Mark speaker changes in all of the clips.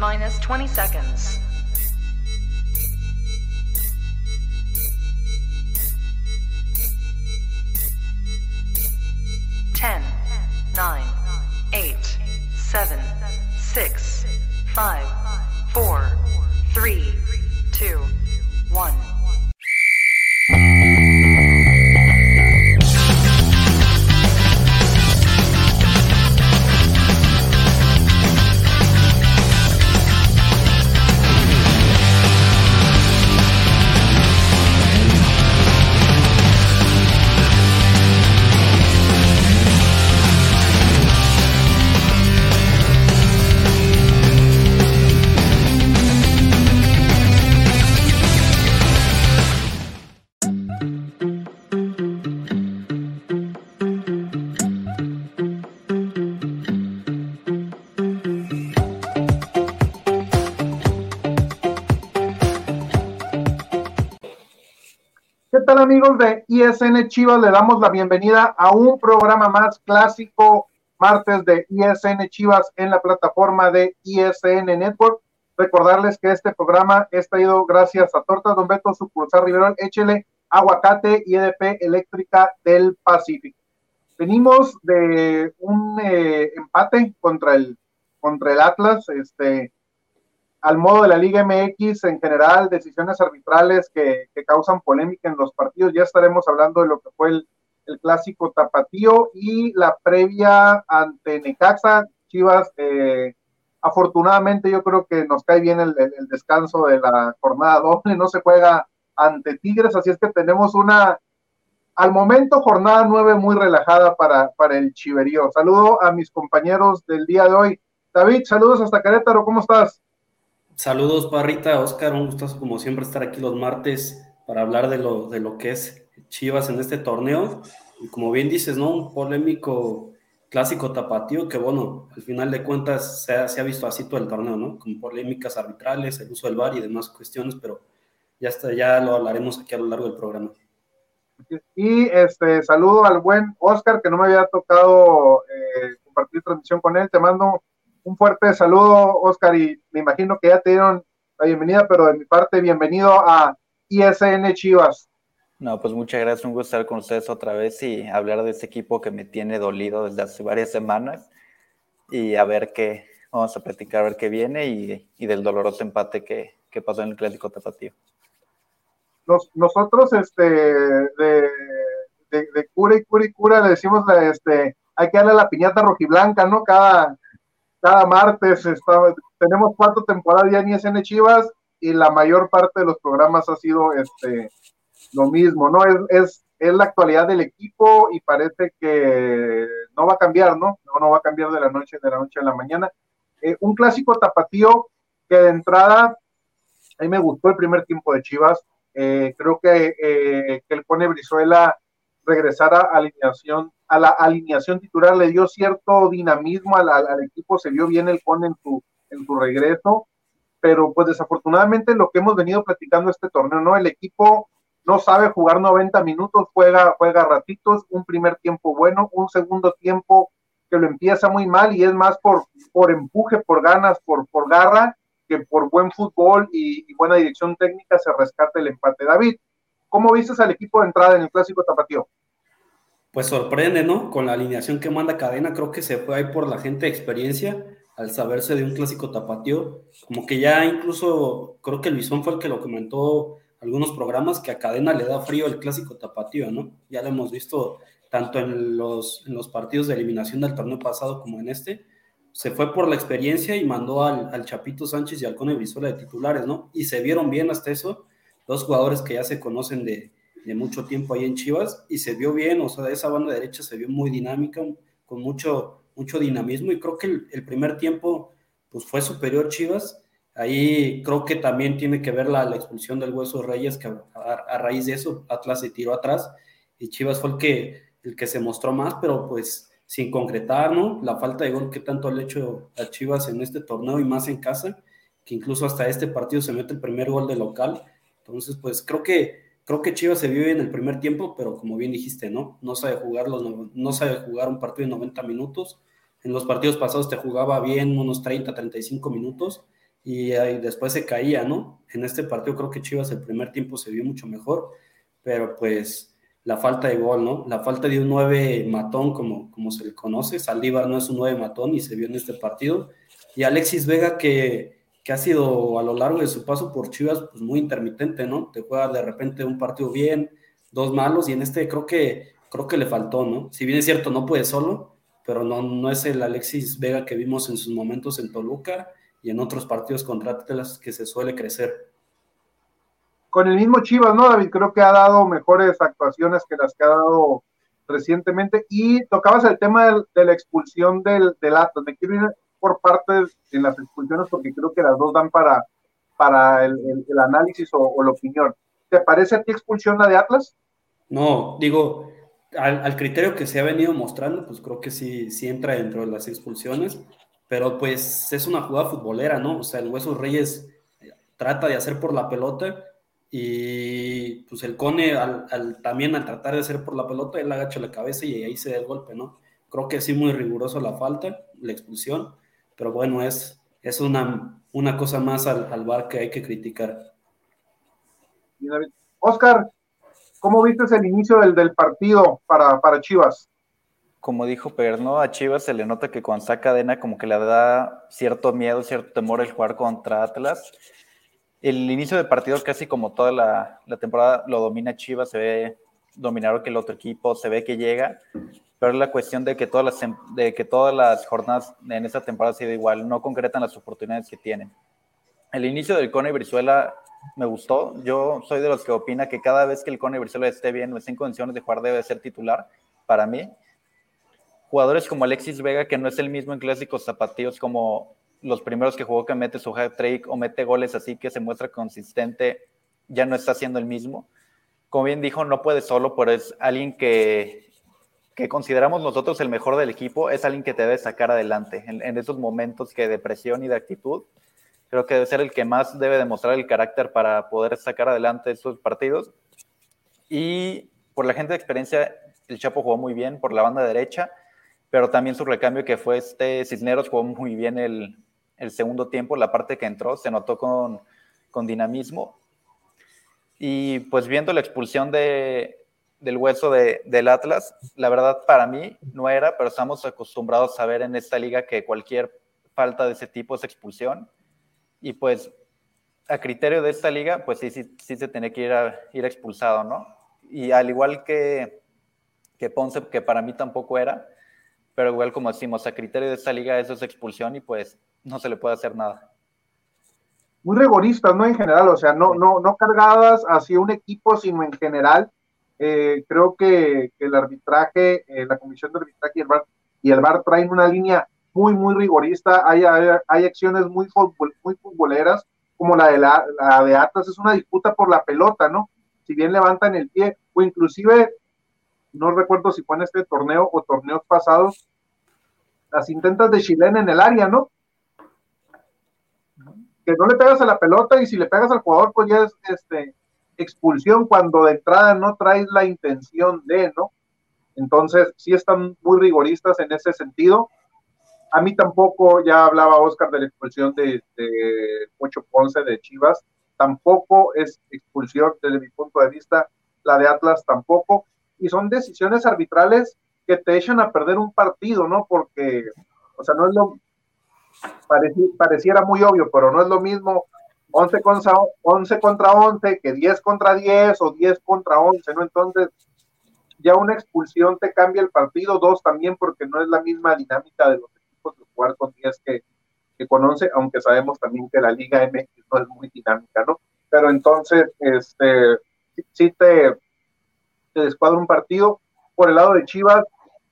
Speaker 1: minus 20 seconds. Ten, nine, eight, seven, six, five, four, three, two, one.
Speaker 2: Amigos de ISN Chivas? Le damos la bienvenida a un programa más clásico martes de ISN Chivas en la plataforma de ISN Network. Recordarles que este programa es traído gracias a Tortas Don Beto, sucursal Riverol, échele aguacate y EDP eléctrica del Pacífico. Venimos de un eh, empate contra el, contra el Atlas, este, al modo de la Liga MX en general, decisiones arbitrales que, causan polémica en los partidos. Ya estaremos hablando de lo que fue el, clásico tapatío y la previa ante Necaxa. Chivas, eh, afortunadamente yo creo que nos cae bien el, descanso de la jornada doble, no se juega ante Tigres, así es que tenemos una, al momento, jornada nueve muy relajada para, para el Chiverío. Saludo a mis compañeros del día de hoy. David, saludos hasta Querétaro, ¿cómo estás?
Speaker 3: Saludos, Parrita, Oscar, un gustazo como siempre estar aquí los martes para hablar de lo, de lo que es Chivas en este torneo. Y como bien dices, ¿no? Un polémico clásico tapatío que, bueno, al final de cuentas se ha, visto así todo el torneo, ¿no? Con polémicas arbitrales, el uso del VAR y demás cuestiones, pero ya, está, ya lo hablaremos aquí a lo largo del programa.
Speaker 2: Y este saludo al buen Oscar, que no me había tocado eh, compartir transmisión con él. Te mando un fuerte saludo, Oscar, y me imagino que ya te dieron la bienvenida, pero de mi parte, bienvenido a ISN Chivas.
Speaker 4: No, pues muchas gracias, un gusto estar con ustedes otra vez y hablar de este equipo que me tiene dolido desde hace varias semanas y a ver qué, vamos a platicar, a ver qué viene y, del doloroso empate que, pasó en el Clásico Tapatío.
Speaker 2: nosotros, este, de, de, cura y cura y cura, le decimos, este, hay que darle la piñata rojiblanca, ¿no? Cada, cada martes tenemos cuatro temporadas ya en ISN Chivas y la mayor parte de los programas ha sido este lo mismo, ¿no? Es, es, es la actualidad del equipo y parece que no va a cambiar, ¿no? No, no va a cambiar de la noche de la noche a la mañana. Eh, un clásico tapatío que de entrada, a mí me gustó el primer tiempo de Chivas. Eh, creo que, eh, que el Pone Brizuela regresara a alineación a la alineación titular le dio cierto dinamismo al, equipo, se vio bien el con en su, en su regreso, pero pues desafortunadamente lo que hemos venido platicando este torneo, ¿no? El equipo no sabe jugar 90 minutos, juega, juega ratitos, un primer tiempo bueno, un segundo tiempo que lo empieza muy mal y es más por, por empuje, por ganas, por, por garra, que por buen fútbol y, y buena dirección técnica se rescata el empate. David, ¿cómo viste al equipo de entrada en el clásico tapatío?
Speaker 3: Pues sorprende, ¿no? Con la alineación que manda Cadena, creo que se fue ahí por la gente de experiencia, al saberse de un clásico tapatío, como que ya incluso, creo que Luisón fue el que lo comentó algunos programas, que a Cadena le da frío el clásico tapatío, ¿no? Ya lo hemos visto tanto en los, en los partidos de eliminación del torneo pasado como en este, se fue por la experiencia y mandó al, al Chapito Sánchez y al Cone Brizuela de titulares, ¿no? Y se vieron bien hasta eso, dos jugadores que ya se conocen de, de mucho tiempo ahí en Chivas y se vio bien, o sea, esa banda derecha se vio muy dinámica, con mucho, mucho dinamismo y creo que el, primer tiempo pues fue superior Chivas. Ahí creo que también tiene que ver la, expulsión del Hueso Reyes, que a, raíz de eso Atlas se tiró atrás y Chivas fue el que, el que se mostró más, pero pues sin concretar, ¿no? La falta de gol que tanto le hecho a Chivas en este torneo y más en casa, que incluso hasta este partido se mete el primer gol de local. Entonces, pues creo que Creo que Chivas se vio en el primer tiempo, pero como bien dijiste, ¿no? No sabe jugar, los, no sabe jugar un partido de 90 minutos. En los partidos pasados te jugaba bien unos 30, 35 minutos y, después se caía, ¿no? En este partido creo que Chivas el primer tiempo se vio mucho mejor, pero pues la falta de gol, ¿no? La falta de un 9 matón, como, como se le conoce. Saldívar no es un 9 matón y se vio en este partido. Y Alexis Vega, que, que, ha sido a lo largo de su paso por Chivas, pues muy intermitente, ¿no? Te juega de repente un partido bien, dos malos, y en este creo que, creo que le faltó, ¿no? Si bien es cierto, no puede solo, pero no, no es el Alexis Vega que vimos en sus momentos en Toluca y en otros partidos contra Atlas que se suele crecer.
Speaker 2: Con el mismo Chivas, ¿no, David? Creo que ha dado mejores actuaciones que las que ha dado recientemente. Y tocabas el tema de, la expulsión del, del, Atlas. Me quiero ir por partes en las expulsiones porque creo que las dos dan para, para el, análisis o, la opinión. ¿Te parece a ti expulsión la de Atlas?
Speaker 3: No, digo, al, criterio que se ha venido mostrando, pues creo que sí, sí entra dentro de las expulsiones pero pues es una jugada futbolera, ¿no? O sea, el Hueso Reyes trata de hacer por la pelota y pues el Cone al, también al tratar de hacer por la pelota, él agacha la cabeza y ahí se da el golpe, ¿no? Creo que sí muy riguroso la falta, la expulsión, pero bueno, es, es una, una cosa más al, al bar que hay que criticar.
Speaker 2: Oscar, ¿cómo viste el inicio del, del partido para, para Chivas?
Speaker 4: como dijo Perno, a Chivas se le nota que con saca cadena como que le da cierto miedo, cierto temor el jugar contra Atlas. El inicio del partido, casi como toda la, temporada, lo domina Chivas, se ve dominar que el otro equipo, se ve que llega, pero es la cuestión de que todas las, de que todas las jornadas en esta temporada ha sido igual, no concretan las oportunidades que tienen. El inicio del Cone Brizuela me gustó. Yo soy de los que opina que cada vez que el Cone Brizuela esté bien o esté en condiciones de jugar debe ser titular para mí jugadores como Alexis Vega, que no es el mismo en clásicos zapatillos como los primeros que jugó que mete su hat trick o mete goles así que se muestra consistente, ya no está siendo el mismo. Como bien dijo, no puede solo, pero es alguien que, que consideramos nosotros el mejor del equipo, es alguien que te debe sacar adelante en, en esos momentos que de presión y de actitud. Creo que debe ser el que más debe demostrar el carácter para poder sacar adelante estos partidos. Y por la gente de experiencia, el Chapo jugó muy bien por la banda derecha pero también su recambio que fue este Cisneros jugó muy bien el, el segundo tiempo, la parte que entró se notó con, con dinamismo. Y pues viendo la expulsión de, del hueso de, del Atlas, la verdad para mí no era, pero estamos acostumbrados a ver en esta liga que cualquier falta de ese tipo es expulsión. Y pues a criterio de esta liga, pues sí, sí, sí se tiene que ir, a, ir expulsado, ¿no? Y al igual que, que Ponce, que para mí tampoco era, pero igual como decimos, a criterio de esta liga eso es expulsión y pues no se le puede hacer nada.
Speaker 2: Muy rigoristas, ¿no? En general, o sea, no, no, no cargadas hacia un equipo, sino en general. Eh, creo que, el arbitraje, eh, la comisión de arbitraje y el VAR, y el VAR traen una línea muy, muy rigorista. Hay, hay, acciones muy, muy futboleras, como la de, la, la de Atlas, es una disputa por la pelota, ¿no? Si bien levantan el pie, o inclusive no recuerdo si fue en este torneo o torneos pasados, las intentas de chilena en el área, ¿no? Que no le pegas a la pelota y si le pegas al jugador, pues ya es este, expulsión cuando de entrada no traes la intención de, ¿no? Entonces, sí están muy rigoristas en ese sentido. A mí tampoco, ya hablaba Oscar de la expulsión de, de Ocho Ponce de Chivas, tampoco es expulsión desde mi punto de vista, la de Atlas tampoco y son decisiones arbitrales que te echan a perder un partido, ¿no? Porque, o sea, no es lo, pareciera muy obvio, pero no es lo mismo 11 contra, 11 contra 11 que 10 contra 10 o 10 contra 11, ¿no? Entonces, ya una expulsión te cambia el partido, dos también porque no es la misma dinámica de los equipos de jugar con 10 que, que con 11, aunque sabemos también que la Liga MX no es muy dinámica, ¿no? Pero entonces, este, sí te, te descuadra un partido. Por el lado de Chivas,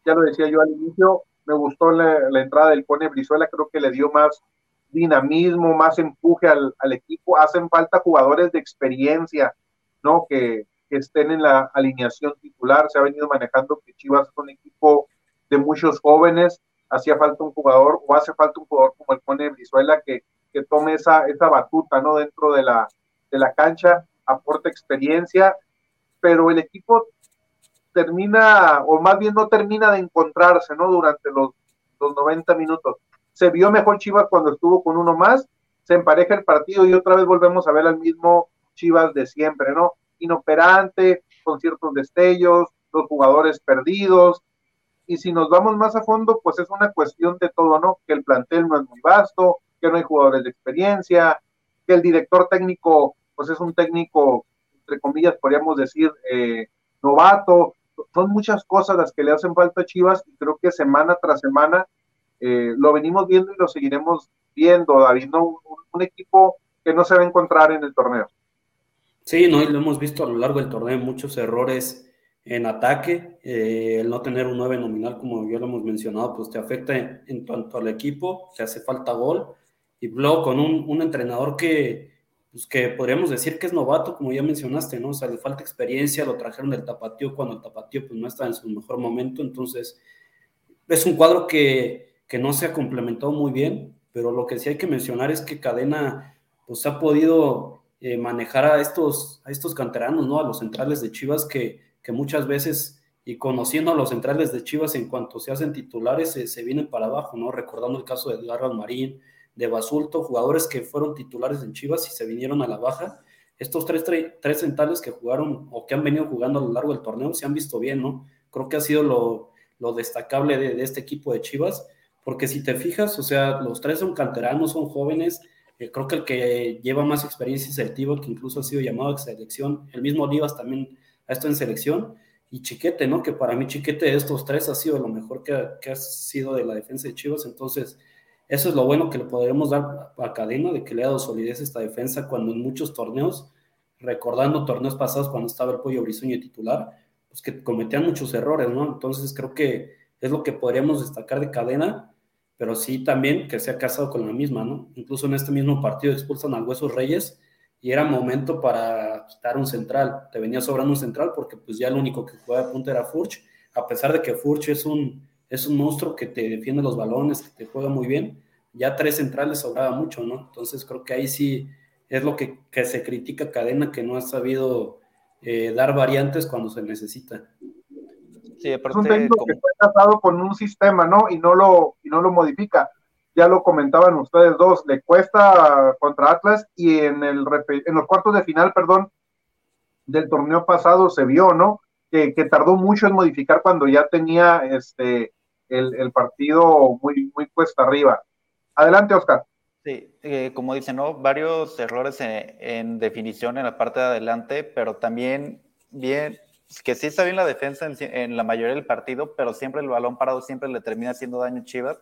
Speaker 2: ya lo decía yo al inicio, me gustó la, entrada del Cone Brizuela, creo que le dio más dinamismo, más empuje al, equipo. Hacen falta jugadores de experiencia, ¿no? Que, estén en la alineación titular. Se ha venido manejando que Chivas es un equipo de muchos jóvenes. Hacía falta un jugador, o hace falta un jugador como el Cone Brizuela que, que tome esa, esa batuta, ¿no? Dentro de la, de la cancha, aporta experiencia pero el equipo termina, o más bien no termina de encontrarse, ¿no? Durante los, los 90 minutos. Se vio mejor Chivas cuando estuvo con uno más, se empareja el partido y otra vez volvemos a ver al mismo Chivas de siempre, ¿no? Inoperante, con ciertos destellos, los jugadores perdidos. Y si nos vamos más a fondo, pues es una cuestión de todo, ¿no? Que el plantel no es muy vasto, que no hay jugadores de experiencia, que el director técnico, pues es un técnico, entre comillas, podríamos decir, eh, novato. Son muchas cosas las que le hacen falta a Chivas y creo que semana tras semana eh, lo venimos viendo y lo seguiremos viendo, David, ¿no? Un, equipo que no se va a encontrar en el torneo.
Speaker 3: Sí, no, y lo hemos visto a lo largo del torneo, muchos errores en ataque, eh, el no tener un 9 nominal, como ya lo hemos mencionado, pues te afecta en, en cuanto al equipo, te hace falta gol, y luego con un, entrenador que, pues que podríamos decir que es novato, como ya mencionaste, ¿no? O sea, le falta experiencia, lo trajeron del tapatío cuando el tapatío pues no está en su mejor momento, entonces es un cuadro que, que no se ha complementado muy bien, pero lo que sí hay que mencionar es que Cadena pues ha podido eh, manejar a estos, a estos canteranos, ¿no? A los centrales de Chivas que, que muchas veces, y conociendo a los centrales de Chivas en cuanto se hacen titulares, se, vienen para abajo, ¿no? Recordando el caso de Edgardo Marín, de Basulto, jugadores que fueron titulares en Chivas y se vinieron a la baja. Estos tres, tres centrales que jugaron o que han venido jugando a lo largo del torneo se han visto bien, ¿no? Creo que ha sido lo, lo destacable de, de, este equipo de Chivas, porque si te fijas, o sea, los tres son canteranos, son jóvenes. Eh, creo que el que lleva más experiencia es el Tivo, que incluso ha sido llamado a selección. El mismo Olivas también ha estado en selección. Y Chiquete, ¿no? Que para mí Chiquete de estos tres ha sido lo mejor que, que ha sido de la defensa de Chivas. Entonces, eso es lo bueno que le podremos dar a Cadena, de que le ha dado solidez a esta defensa cuando en muchos torneos, recordando torneos pasados cuando estaba el Pollo Brizuño titular, pues que cometían muchos errores, ¿no? Entonces creo que es lo que podríamos destacar de Cadena, pero sí también que se ha casado con la misma, ¿no? Incluso en este mismo partido expulsan al Huesos Reyes y era momento para quitar un central. Te venía sobrando un central porque pues ya el único que juega de punta era Furch, a pesar de que Furch es un es un monstruo que te defiende los balones, que te juega muy bien. Ya tres centrales sobraba mucho, ¿no? Entonces creo que ahí sí es lo que, se critica Cadena, que no ha sabido eh, dar variantes cuando se necesita.
Speaker 2: Sí, es un técnico que está casado con un sistema, ¿no? Y no lo, y no lo modifica. Ya lo comentaban ustedes dos, le cuesta contra Atlas y en, el, en los cuartos de final, perdón, del torneo pasado se vio, ¿no? Que, que, tardó mucho en modificar cuando ya tenía este el, partido muy, muy cuesta arriba. Adelante, Oscar.
Speaker 4: Sí, eh, como dicen, ¿no? Varios errores en, definición en la parte de adelante, pero también bien, que sí está bien la defensa en, la mayoría del partido, pero siempre el balón parado siempre le termina haciendo daño a Chivas.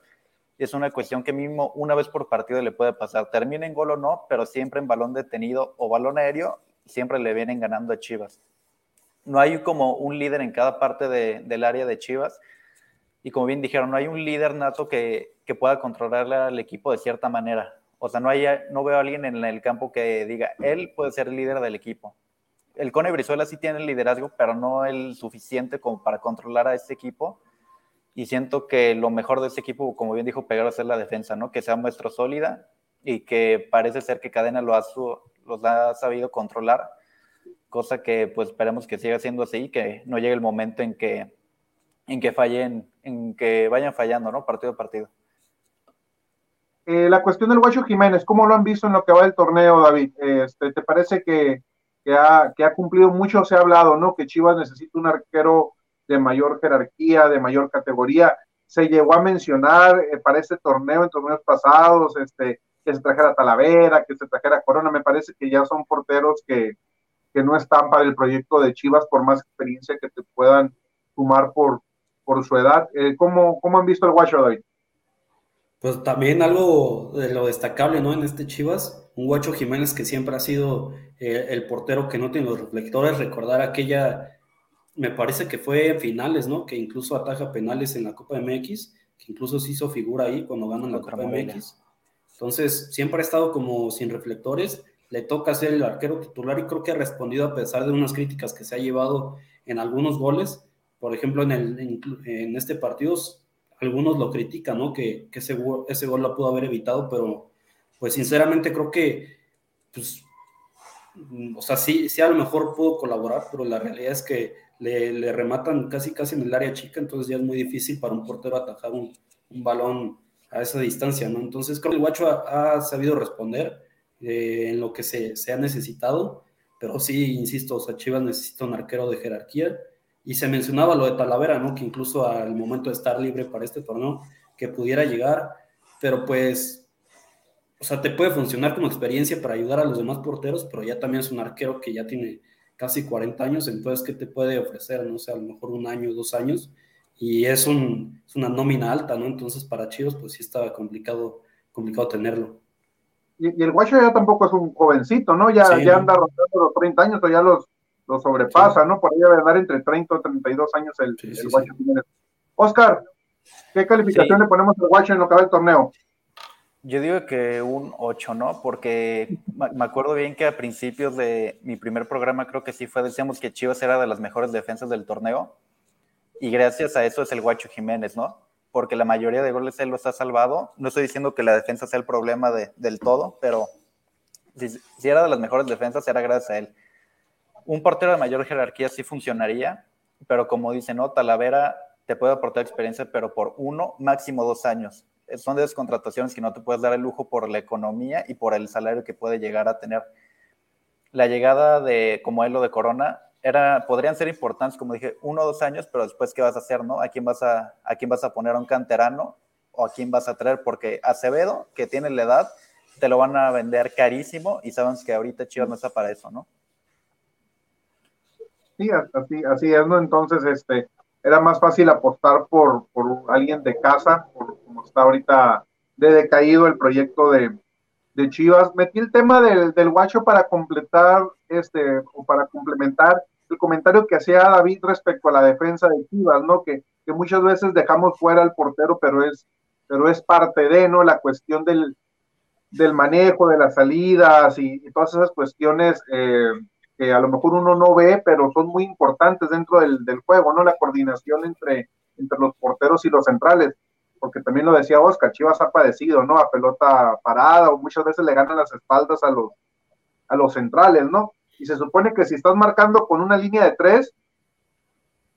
Speaker 4: Es una cuestión que mismo una vez por partido le puede pasar. Termina en gol o no, pero siempre en balón detenido o balón aéreo, siempre le vienen ganando a Chivas. No hay como un líder en cada parte del área de Chivas y como bien dijeron, no hay un líder nato que, que pueda controlar al equipo de cierta manera. O sea, no, hay, no veo a alguien en el campo que diga, él puede ser el líder del equipo. El Cone Brizuela sí tiene el liderazgo, pero no el suficiente como para controlar a este equipo. Y siento que lo mejor de este equipo, como bien dijo Pegar, es la defensa, ¿no? Que sea muestro sólida y que parece ser que Cadena lo ha, los ha sabido controlar, cosa que pues esperemos que siga siendo así y que no llegue el momento en que en que fallen, en que vayan fallando, ¿no? Partido a partido.
Speaker 2: Eh, la cuestión del Guacho Jiménez, ¿cómo lo han visto en lo que va del torneo, David? Este, ¿Te parece que, ha, cumplido mucho? Se ha hablado, ¿no? Que Chivas necesita un arquero de mayor jerarquía, de mayor categoría. Se llegó a mencionar eh, para este torneo, en torneos pasados, este, que se trajera Talavera, que se trajera Corona. Me parece que ya son porteros que, que no están para el proyecto de Chivas, por más experiencia que te puedan sumar por, por su edad. Eh, ¿cómo, ¿cómo, han visto el Guacho hoy?
Speaker 3: Pues también algo de lo destacable, ¿no? En este Chivas, un Guacho Jiménez que siempre ha sido eh, el portero que no tiene los reflectores. Recordar aquella, me parece que fue en finales, ¿no? Que incluso ataja penales en la Copa MX, que incluso se hizo figura ahí cuando ganan la Copa MX. Entonces, siempre ha estado como sin reflectores. Le toca ser el arquero titular y creo que ha respondido a pesar de unas críticas que se ha llevado en algunos goles por ejemplo, en, el, en, este partido, algunos lo critican, ¿no? Que, que ese, ese, gol lo pudo haber evitado, pero pues sinceramente creo que, pues, o sea, sí, sí a lo mejor pudo colaborar, pero la realidad es que le, rematan casi casi en el área chica, entonces ya es muy difícil para un portero atajar un, un balón a esa distancia, ¿no? Entonces creo que el Guacho ha, sabido responder eh, en lo que se, se, ha necesitado, pero sí, insisto, o sea, Chivas necesita un arquero de jerarquía, y se mencionaba lo de Talavera, ¿no? Que incluso al momento de estar libre para este torneo, que pudiera llegar, pero pues, o sea, te puede funcionar como experiencia para ayudar a los demás porteros, pero ya también es un arquero que ya tiene casi 40 años, entonces, ¿qué te puede ofrecer? No sé, a lo mejor un año, dos años, y es, un, es una nómina alta, ¿no? Entonces, para Chivas, pues sí estaba complicado, complicado tenerlo.
Speaker 2: Y, el Guacho ya tampoco es un jovencito, ¿no? Ya, ya anda rondando los 30 años, o ya los, los sobrepasa, ¿no? Por ahí debe andar entre 30 o 32 años el, el Guacho Oscar, ¿qué calificación le ponemos al Guacho en lo que va el torneo?
Speaker 4: Yo digo que un 8, ¿no? Porque me acuerdo bien que a principios de mi primer programa creo que sí fue, decíamos que Chivas era de las mejores defensas del torneo y gracias a eso es el Guacho Jiménez, ¿no? Porque la mayoría de goles él los ha salvado. No estoy diciendo que la defensa sea el problema de, del todo, pero si, era de las mejores defensas era gracias a él. Un portero de mayor jerarquía sí funcionaría, pero como dice, ¿no? Talavera te puede aportar experiencia, pero por uno, máximo dos años son descontrataciones que no te puedes dar el lujo por la economía y por el salario que puede llegar a tener. La llegada de, como es lo de Corona, era, podrían ser importantes, como dije, uno o dos años, pero después, ¿qué vas a hacer, no? ¿A quién vas a, a quién vas a poner a un canterano o a quién vas a traer? Porque Acevedo, que tiene la edad, te lo van a vender carísimo y sabemos que ahorita Chivas no está para eso, ¿no?
Speaker 2: Sí, así, así es, ¿no? Entonces, este, era más fácil apostar por, por alguien de casa, por como está ahorita de decaído el proyecto de, de Chivas. Metí el tema del, del guacho para completar, este, o para complementar el comentario que hacía David respecto a la defensa de Chivas, ¿no? Que, que muchas veces dejamos fuera al portero, pero es, pero es parte de, ¿no? La cuestión del, del manejo, de las salidas y, todas esas cuestiones eh, que a lo mejor uno no ve, pero son muy importantes dentro del, juego, ¿no? La coordinación entre, entre los porteros y los centrales, porque también lo decía Oscar, Chivas ha padecido, ¿no? A pelota parada o muchas veces le ganan las espaldas a los, a los centrales, ¿no? Y se supone que si estás marcando con una línea de tres,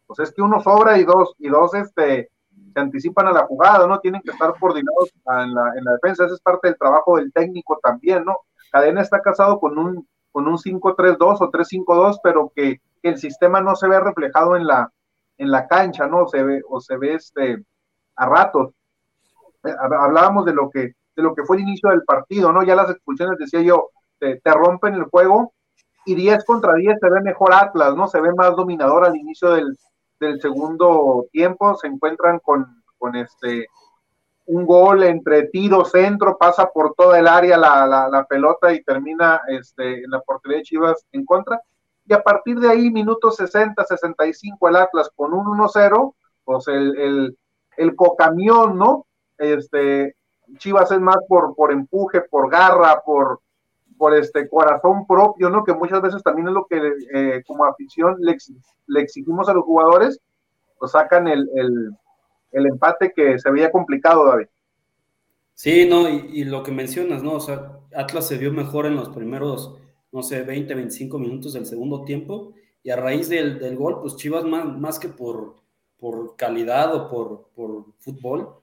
Speaker 2: pues es que uno sobra y dos, y dos este, se anticipan a la jugada, ¿no? Tienen que estar coordinados en la, en la defensa, esa es parte del trabajo del técnico también, ¿no? Cadena está casado con un con un 5-3-2 o 3-5-2, pero que, el sistema no se ve reflejado en la, en la cancha, ¿no? Se ve, o se ve este, a ratos. Eh, hablábamos de lo que de lo que fue el inicio del partido, ¿no? Ya las expulsiones, decía yo, te, rompen el juego y 10 contra 10 se ve mejor Atlas, ¿no? Se ve más dominador al inicio del, del segundo tiempo, se encuentran con, con este un gol entre tiro, centro, pasa por toda el área la, la, pelota y termina este, en la portería de Chivas en contra. Y a partir de ahí, minutos 60, 65, el Atlas con un 1-0, pues el, el, el, cocamión, ¿no? Este, Chivas es más por, por empuje, por garra, por, por este corazón propio, ¿no? Que muchas veces también es lo que eh, como afición le, le, exigimos a los jugadores, pues sacan el, el el empate que se veía complicado, David.
Speaker 3: Sí, no, y, lo que mencionas, ¿no? O sea, Atlas se vio mejor en los primeros, no sé, 20, 25 minutos del segundo tiempo, y a raíz del, del gol, pues Chivas más, más que por, por calidad o por, por fútbol,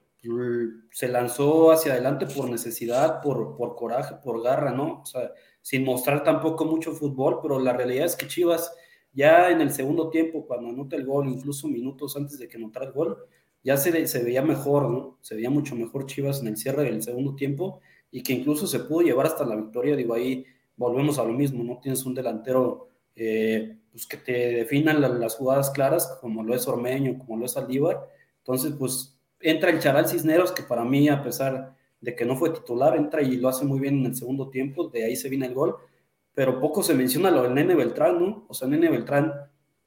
Speaker 3: se lanzó hacia adelante por necesidad, por, por coraje, por garra, ¿no? O sea, sin mostrar tampoco mucho fútbol, pero la realidad es que Chivas ya en el segundo tiempo, cuando anota el gol, incluso minutos antes de que anotara el gol, ya se, veía mejor, ¿no? Se veía mucho mejor Chivas en el cierre del segundo tiempo y que incluso se pudo llevar hasta la victoria. Digo, ahí volvemos a lo mismo, ¿no? Tienes un delantero eh, pues que te definan las jugadas claras, como lo es Ormeño, como lo es Aldívar. Entonces, pues entra el Charal Cisneros, que para mí, a pesar de que no fue titular, entra y lo hace muy bien en el segundo tiempo, de ahí se viene el gol, pero poco se menciona lo del Nene Beltrán, ¿no? O sea, Nene Beltrán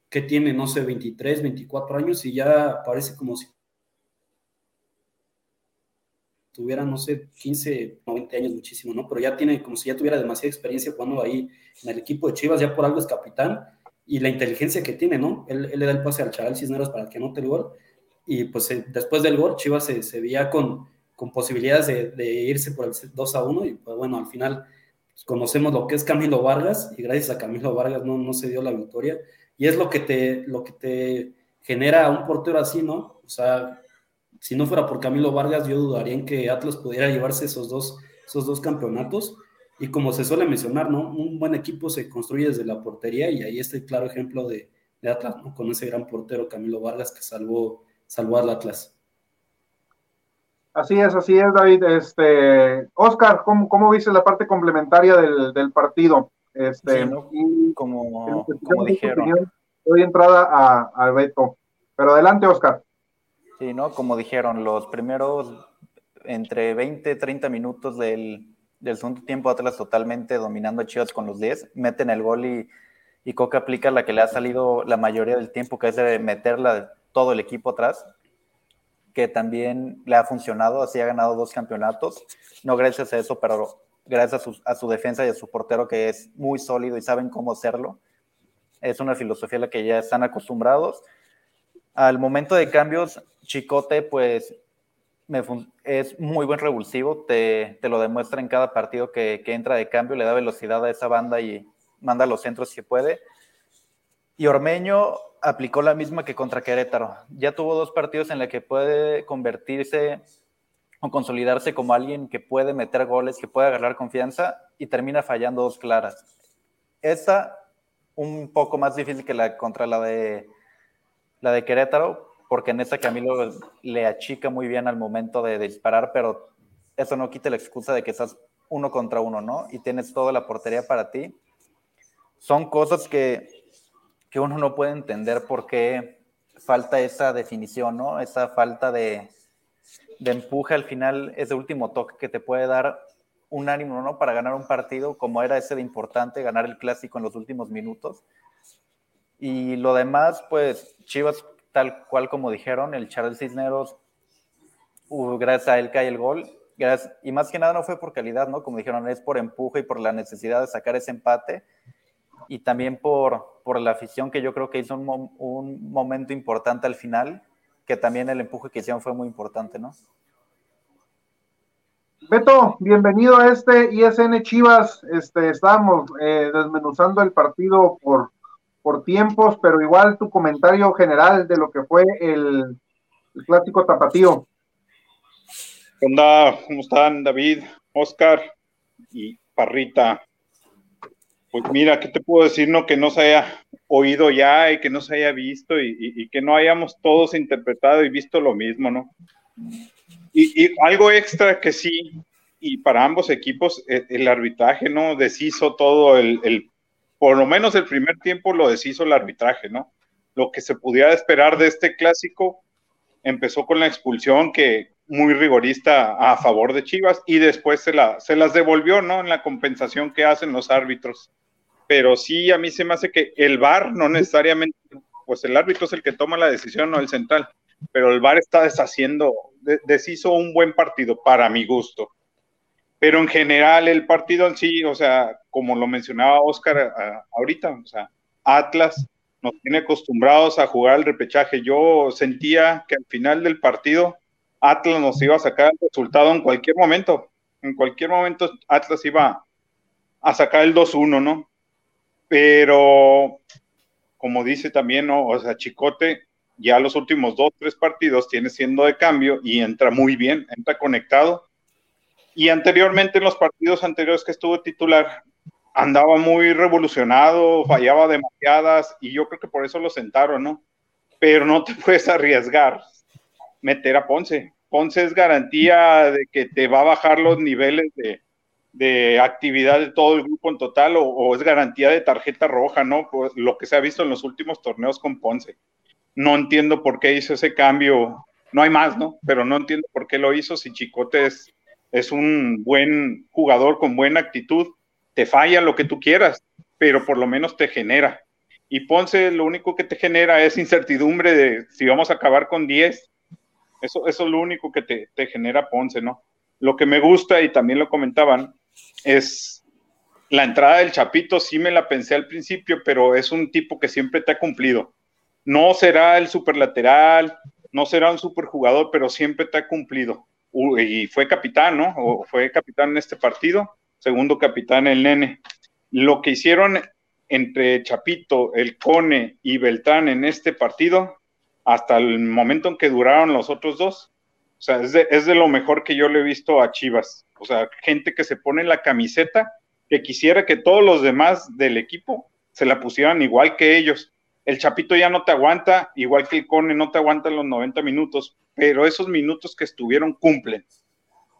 Speaker 3: que tiene, no sé, 23, 24 años y ya parece como si tuviera, no sé, 15 o 20 años muchísimo, ¿no? Pero ya tiene como si ya tuviera demasiada experiencia jugando ahí en el equipo de Chivas, ya por algo es capitán, y la inteligencia que tiene, ¿no? Él, le da el pase al Charal Cisneros para que anote el gol, y pues eh, después del gol Chivas se, se veía con, con posibilidades de, irse por el 2 a 1, y pues bueno, al final pues, conocemos lo que es Camilo Vargas, y gracias a Camilo Vargas no, no se dio la victoria, y es lo que te, lo que te genera un portero así, ¿no? O sea, si no fuera por Camilo Vargas, yo dudaría en que Atlas pudiera llevarse esos dos, esos dos campeonatos. Y como se suele mencionar, ¿no? Un buen equipo se construye desde la portería y ahí está el claro ejemplo de, de Atlas, ¿no? Con ese gran portero Camilo Vargas que salvó, salvó al Atlas.
Speaker 2: Así es, así es, David. Este, Oscar, ¿cómo, cómo viste la parte complementaria del, del partido? Este,
Speaker 4: como, como dijeron.
Speaker 2: Doy entrada a, a, Beto. Pero adelante, Oscar.
Speaker 4: Sí, ¿no? Como dijeron, los primeros entre 20 30 minutos del, del segundo tiempo, Atlas totalmente dominando a Chivas con los 10, meten el gol y, y Coca aplica la que le ha salido la mayoría del tiempo, que es de meterla todo el equipo atrás que también le ha funcionado, así ha ganado dos campeonatos, no gracias a eso, pero gracias a su, defensa y a su portero que es muy sólido y saben cómo hacerlo. Es una filosofía a la que ya están acostumbrados. Al momento de cambios, Chicote, pues es muy buen revulsivo, te, lo demuestra en cada partido que, entra de cambio, le da velocidad a esa banda y manda los centros si puede. Y Ormeño aplicó la misma que contra Querétaro. Ya tuvo dos partidos en los que puede convertirse o consolidarse como alguien que puede meter goles, que puede agarrar confianza y termina fallando dos claras. Esta un poco más difícil que la contra la de la de Querétaro, porque en esta Camilo le achica muy bien al momento de, disparar, pero eso no quita la excusa de que estás uno contra uno, ¿no? Y tienes toda la portería para ti. Son cosas que que uno no puede entender por qué falta esa definición, ¿no? Esa falta de, de empuje al final, ese último toque que te puede dar un ánimo, ¿no? Para ganar un partido, como era ese de importante, ganar el clásico en los últimos minutos. Y lo demás, pues Chivas, tal cual como dijeron, el Charles Cisneros, gracias a él cae el gol. Gracias, y más que nada no fue por calidad, ¿no? Como dijeron, es por empuje y por la necesidad de sacar ese empate y también por, por la afición que yo creo que hizo un, un, momento importante al final, que también el empuje que hicieron fue muy importante, ¿no?
Speaker 2: Beto, bienvenido a este ISN Chivas. Este, estábamos eh, desmenuzando el partido por, por tiempos, pero igual tu comentario general de lo que fue el, el clásico tapatío.
Speaker 5: ¿Qué ¿Cómo están David, Oscar y Parrita? Pues mira, ¿qué te puedo decir? No, que no se haya oído ya y que no se haya visto y, que no hayamos todos interpretado y visto lo mismo, ¿no? Y, algo extra que sí, y para ambos equipos, e, el, arbitraje, ¿no? Deshizo todo el, el, por lo menos el primer tiempo lo deshizo el arbitraje, ¿no? Lo que se pudiera esperar de este clásico empezó con la expulsión que muy rigorista a favor de Chivas y después se, la, se las devolvió, ¿no? En la compensación que hacen los árbitros pero sí a mí se me hace que el VAR no necesariamente, pues el árbitro es el que toma la decisión, no el central, pero el VAR está deshaciendo, deshizo un buen partido para mi gusto. Pero en general el partido en sí, o sea, como lo mencionaba Oscar ahorita, o sea, Atlas nos tiene acostumbrados a jugar el repechaje. Yo sentía que al final del partido Atlas nos iba a sacar el resultado en cualquier momento. En cualquier momento Atlas iba a sacar el 2-1, ¿no? pero como dice también, o sea, Chicote ya los últimos dos, tres partidos tiene siendo de cambio y entra muy bien, entra conectado. Y anteriormente, en los partidos anteriores que estuvo titular, andaba muy revolucionado, fallaba demasiadas y yo creo que por eso lo sentaron, ¿no? Pero no te puedes arriesgar meter a Ponce. Ponce es garantía de que te va a bajar los niveles de, de actividad de todo el grupo en total o, es garantía de tarjeta roja, ¿no? Lo que se ha visto en los últimos torneos con Ponce. No entiendo por qué hizo ese cambio. No hay más, ¿no? Pero no entiendo por qué lo hizo. Si Chicote es, es un buen jugador con buena actitud, te falla lo que tú quieras, pero por lo menos te genera. Y Ponce lo único que te genera es incertidumbre de si vamos a acabar con 10. Eso, es lo único que te, te genera Ponce, ¿no? Lo que me gusta, y también lo comentaban, es la entrada del Chapito, sí me la pensé al principio, pero es un tipo que siempre te ha cumplido. No será el superlateral, no será un superjugador, pero siempre te ha cumplido. Y fue capitán, ¿no? O fue capitán en este partido, segundo capitán el nene. Lo que hicieron entre Chapito, el Cone y Beltrán en este partido, hasta el momento en que duraron los otros dos, O sea, es de, es de lo mejor que yo le he visto a Chivas. O sea, gente que se pone la camiseta, que quisiera que todos los demás del equipo se la pusieran igual que ellos. El Chapito ya no te aguanta, igual que el Cone no te aguanta los 90 minutos, pero esos minutos que estuvieron cumplen,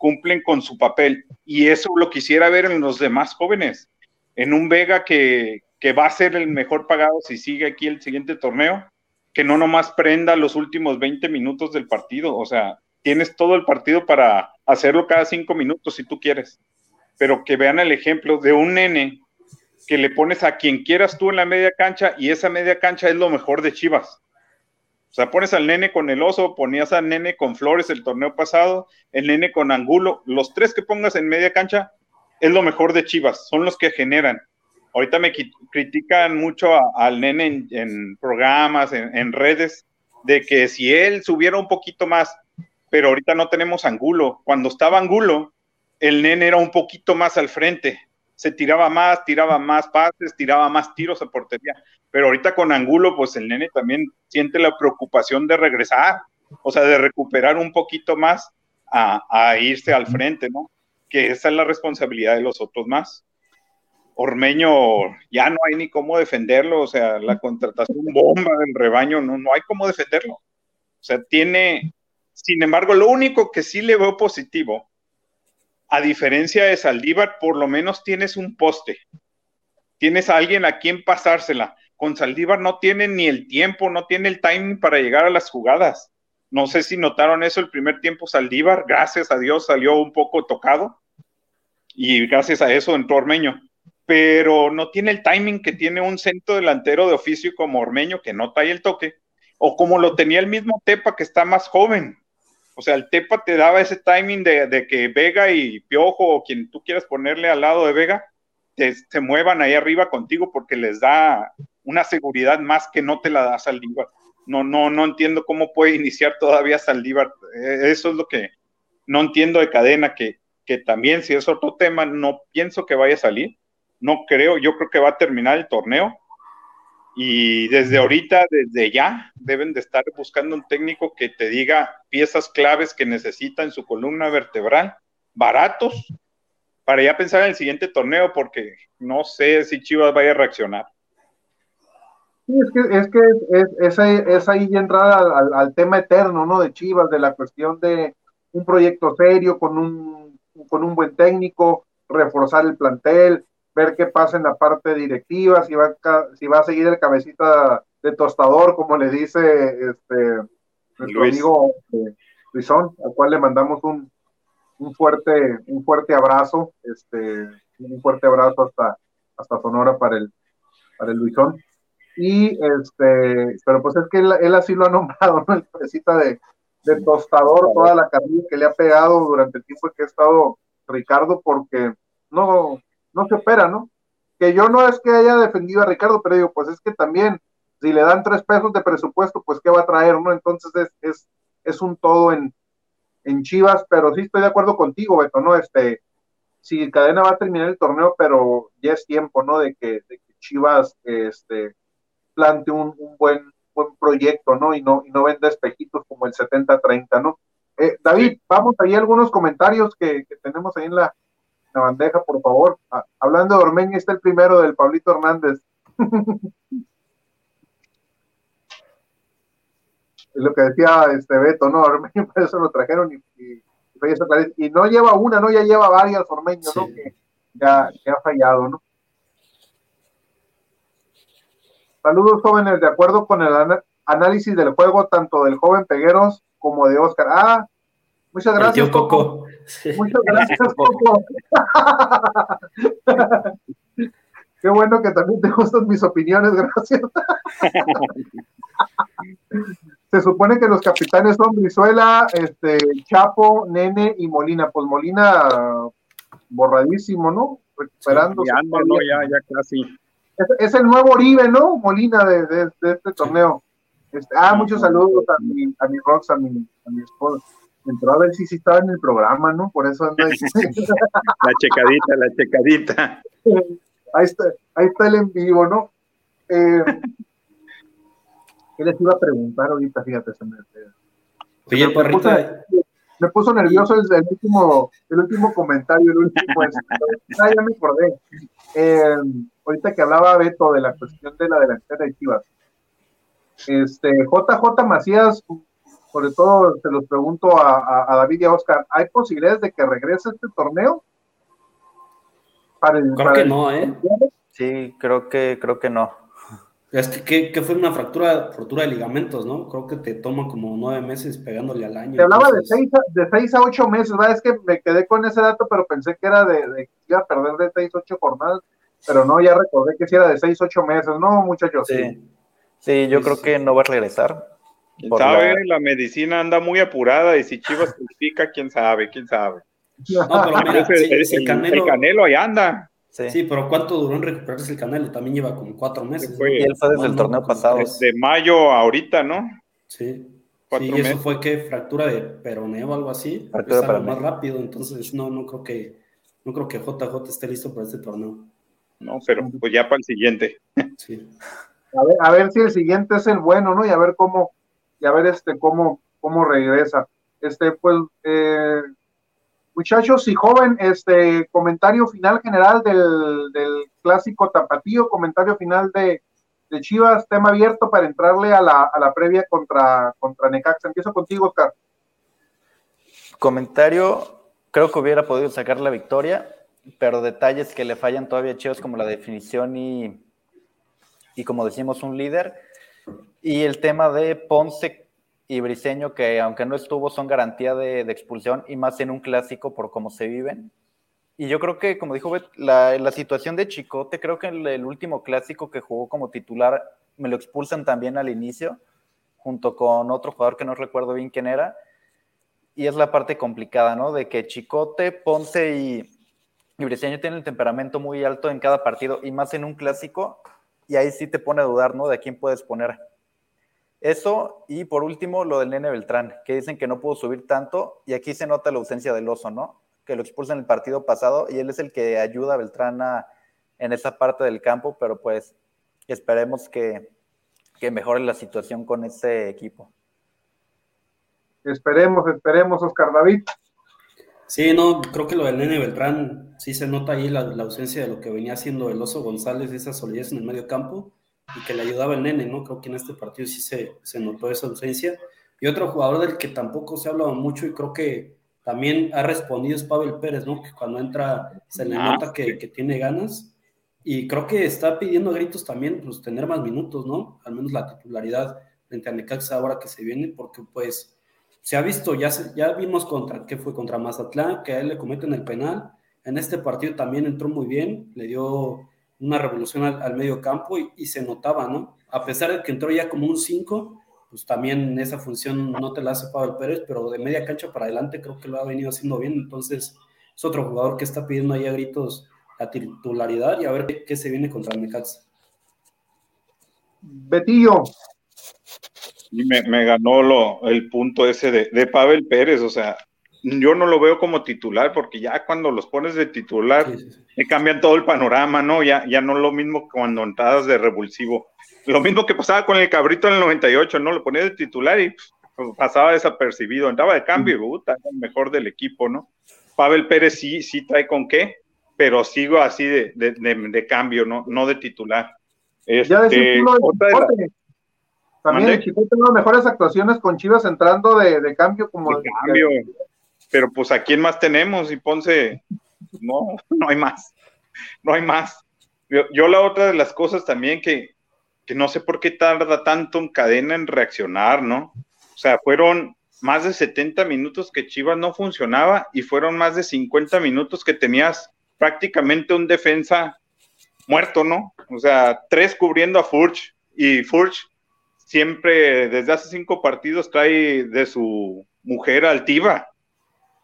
Speaker 5: cumplen con su papel. Y eso lo quisiera ver en los demás jóvenes. En un Vega que, que va a ser el mejor pagado si sigue aquí el siguiente torneo, que no nomás prenda los últimos 20 minutos del partido. O sea, tienes todo el partido para hacerlo cada cinco minutos si tú quieres. Pero que vean el ejemplo de un nene que le pones a quien quieras tú en la media cancha y esa media cancha es lo mejor de Chivas. O sea, pones al nene con el oso, ponías al nene con Flores el torneo pasado, el nene con Angulo, los tres que pongas en media cancha es lo mejor de Chivas, son los que generan. Ahorita me critican mucho al nene en, programas, en, en, redes, de que si él subiera un poquito más, pero ahorita no tenemos Angulo. Cuando estaba Angulo, el nene era un poquito más al frente, se tiraba más, tiraba más pases, tiraba más tiros a portería. Pero ahorita con Angulo, pues el nene también siente la preocupación de regresar, o sea, de recuperar un poquito más a, irse al frente, ¿no? Que esa es la responsabilidad de los otros más. Ormeño ya no hay ni cómo defenderlo, o sea, la contratación bomba del rebaño, no, no hay cómo defenderlo. O sea, tiene, sin embargo, lo único que sí le veo positivo a diferencia de Saldívar, por lo menos tienes un poste. Tienes a alguien a quien pasársela. Con Saldívar no tiene ni el tiempo, no tiene el timing para llegar a las jugadas. No sé si notaron eso el primer tiempo Saldívar, gracias a Dios salió un poco tocado y gracias a eso entró Ormeño. Pero no tiene el timing que tiene un centro delantero de oficio como Ormeño que no trae el toque, o como lo tenía el mismo Tepa que está más joven, o sea, el Tepa te daba ese timing de, que Vega y Piojo o quien tú quieras ponerle al lado de Vega, te, se muevan ahí arriba contigo porque les da una seguridad más que no te la da Saldívar. No, no, no entiendo cómo puede iniciar todavía Saldívar. Eh, eso es lo que no entiendo de cadena, que, que también si es otro tema, no pienso que vaya a salir. No creo, yo creo que va a terminar el torneo y desde ahorita, desde ya, deben de estar buscando un técnico que te diga piezas claves que necesita en su columna vertebral, baratos, para ya pensar en el siguiente torneo, porque no sé si Chivas vaya a reaccionar.
Speaker 2: Sí, es que es, que es, es, ahí entrada al, al, tema eterno, ¿no? De Chivas, de la cuestión de un proyecto serio con un, con un buen técnico, reforzar el plantel, ver qué pasa en la parte directiva, si va, si va a seguir el cabecita de tostador, como le dice este nuestro amigo eh, Luisón, al cual le mandamos un, un, fuerte, un fuerte abrazo, este, un fuerte abrazo hasta, hasta Sonora para el, para el Luisón. Y este, pero pues es que él, así lo ha nombrado, ¿no? El cabecita de, de tostador, toda la carrilla que le ha pegado durante el tiempo que ha estado Ricardo, porque no, no se opera, ¿no? Que yo no es que haya defendido a Ricardo, pero digo, pues es que también, si le dan tres pesos de presupuesto, pues qué va a traer, ¿no? Entonces es, es, es un todo en, en Chivas, pero sí estoy de acuerdo contigo, Beto, ¿no? Este, si Cadena va a terminar el torneo, pero ya es tiempo, ¿no? De que, de que Chivas este, plante un, un, buen, buen proyecto, ¿no? Y no, y no venda espejitos como el 70-30, ¿no? Eh, David, vamos ahí a algunos comentarios que, que, tenemos ahí en la, la bandeja, por favor. Ah, hablando de Ormeño, está el primero del Pablito Hernández. es lo que decía este Beto, ¿no? Ormeño, por eso lo trajeron y, y, y, no lleva una, ¿no? Ya lleva varias Ormeño, ¿no? Que ya, ha fallado, ¿no? Saludos jóvenes, de acuerdo con el análisis del juego, tanto del joven Pegueros como de Oscar. Ah, muchas gracias.
Speaker 3: Coco.
Speaker 2: Muchas gracias, Coco. Qué bueno que también te gustan mis opiniones, gracias. Se supone que los capitanes son Brizuela, este, Chapo, Nene y Molina. Pues Molina borradísimo, ¿no? Recuperando.
Speaker 5: ya, no, ya, ya casi.
Speaker 2: Es, el nuevo Oribe, ¿no? Molina de, de, este torneo. Este, ah, muchos saludos a mi, a mi Rox, a mi, a mi esposa entró a ver si sí estaba en el programa, ¿no? Por eso anda
Speaker 5: La checadita, la checadita.
Speaker 2: Ahí está, ahí está el en vivo, ¿no? Eh, ¿Qué les iba a preguntar ahorita? Fíjate, se me...
Speaker 3: Oye, Parrita,
Speaker 2: me puso nervioso el, último, el último comentario, el último, este, ah, ya me acordé. Eh, ahorita que hablaba Beto de la cuestión de la delantera de Chivas. Este, JJ Macías, sobre todo se los pregunto a, David y a Oscar, ¿hay posibilidades de que regrese este torneo?
Speaker 3: creo que no, ¿eh?
Speaker 4: Sí, creo que, creo que no.
Speaker 3: Es que, que, fue una fractura, fractura de ligamentos, ¿no? Creo que te toma como nueve meses pegándole al año.
Speaker 2: Te hablaba de, seis a, de seis a ocho meses, ¿verdad? Es que me quedé con ese dato, pero pensé que era de, de que iba a perder de seis a ocho jornadas, pero no, ya recordé que sí era de seis a ocho meses, ¿no, muchachos?
Speaker 4: Sí, sí yo creo que no va a regresar.
Speaker 5: ¿Quién sabe? La... medicina anda muy apurada y si Chivas critica, quién sabe, quién sabe. No, pero mira, el, canelo, el Canelo ahí anda.
Speaker 3: Sí. pero ¿cuánto duró en recuperarse el Canelo? También lleva como cuatro meses.
Speaker 4: Fue, Y él fue desde el torneo pasado.
Speaker 5: De mayo a ahorita, ¿no?
Speaker 3: Sí. sí, eso fue que fractura de peroneo o algo así. Fractura de más rápido, entonces no, no creo que no creo que JJ esté listo para este torneo.
Speaker 5: No, pero pues ya para el siguiente.
Speaker 2: Sí. A ver, a ver si el siguiente es el bueno, ¿no? Y a ver cómo, y a ver este cómo, cómo regresa. Este, pues, eh, Muchachos y joven, este comentario final general del, clásico tapatío, comentario final de, Chivas, tema abierto para entrarle a la, previa contra, contra Necaxa. Empiezo contigo, Oscar.
Speaker 4: Comentario, creo que hubiera podido sacar la victoria, pero detalles que le fallan todavía a Chivas como la definición y, y como decimos, un líder. Y el tema de Ponce y Briseño, que aunque no estuvo, son garantía de, expulsión y más en un clásico por cómo se viven. Y yo creo que, como dijo la, la situación de Chicote, creo que en el, último clásico que jugó como titular me lo expulsan también al inicio, junto con otro jugador que no recuerdo bien quién era. Y es la parte complicada, ¿no? De que Chicote, Ponce y, y Briseño tienen el temperamento muy alto en cada partido y más en un clásico. Y ahí sí te pone a dudar, ¿no? De quién puedes poner. Eso, y por último, lo del nene Beltrán, que dicen que no pudo subir tanto, y aquí se nota la ausencia del oso, ¿no? Que lo expulsan en el partido pasado, y él es el que ayuda a Beltrán en esa parte del campo, pero pues esperemos que, que mejore la situación con ese equipo.
Speaker 2: Esperemos, esperemos, Oscar David.
Speaker 3: Sí, no, creo que lo del nene Beltrán, sí se nota ahí la, la ausencia de lo que venía haciendo el oso González, esa solidez en el medio campo y que le ayudaba el nene, ¿no? Creo que en este partido sí se, se notó esa ausencia. Y otro jugador del que tampoco se ha hablado mucho y creo que también ha respondido es Pavel Pérez, ¿no? Que cuando entra se le ah, nota que, que, tiene ganas y creo que está pidiendo gritos también, pues tener más minutos, ¿no? Al menos la titularidad frente a Necaxa ahora que se viene, porque pues se ha visto, ya, ya vimos contra, que fue contra Mazatlán, que a él le cometen el penal, en este partido también entró muy bien, le dio una revolución al, medio campo y, se notaba, ¿no? A pesar de que entró ya como un 5, pues también esa función no te la hace Pablo Pérez, pero de media cancha para adelante creo que lo ha venido haciendo bien, entonces es otro jugador que está pidiendo ahí a gritos la titularidad y a ver qué, se viene contra el Necaxa.
Speaker 2: Betillo.
Speaker 5: Y me, me, ganó lo, el punto ese de, de Pavel Pérez, o sea, yo no lo veo como titular, porque ya cuando los pones de titular, me cambian todo el panorama, ¿no? Ya, ya no es lo mismo cuando entradas de revulsivo. Lo mismo que pasaba con el cabrito en el 98, ¿no? Lo ponías de titular y pues, pasaba desapercibido, entraba de cambio y puta, el mejor del equipo, ¿no? Pavel Pérez sí, sí trae con qué, pero sigo así de, de, de, cambio, ¿no? No de titular.
Speaker 2: Este, ya También el Chicote tiene las mejores actuaciones con Chivas entrando de, cambio como...
Speaker 5: De cambio pero pues a quién más tenemos y Ponce, no, no hay más, no hay más. Yo, la otra de las cosas también que, que no sé por qué tarda tanto en cadena en reaccionar, ¿no? O sea, fueron más de 70 minutos que Chivas no funcionaba y fueron más de 50 minutos que tenías prácticamente un defensa muerto, ¿no? O sea, tres cubriendo a Furch y Furch siempre desde hace cinco partidos trae de su mujer altiva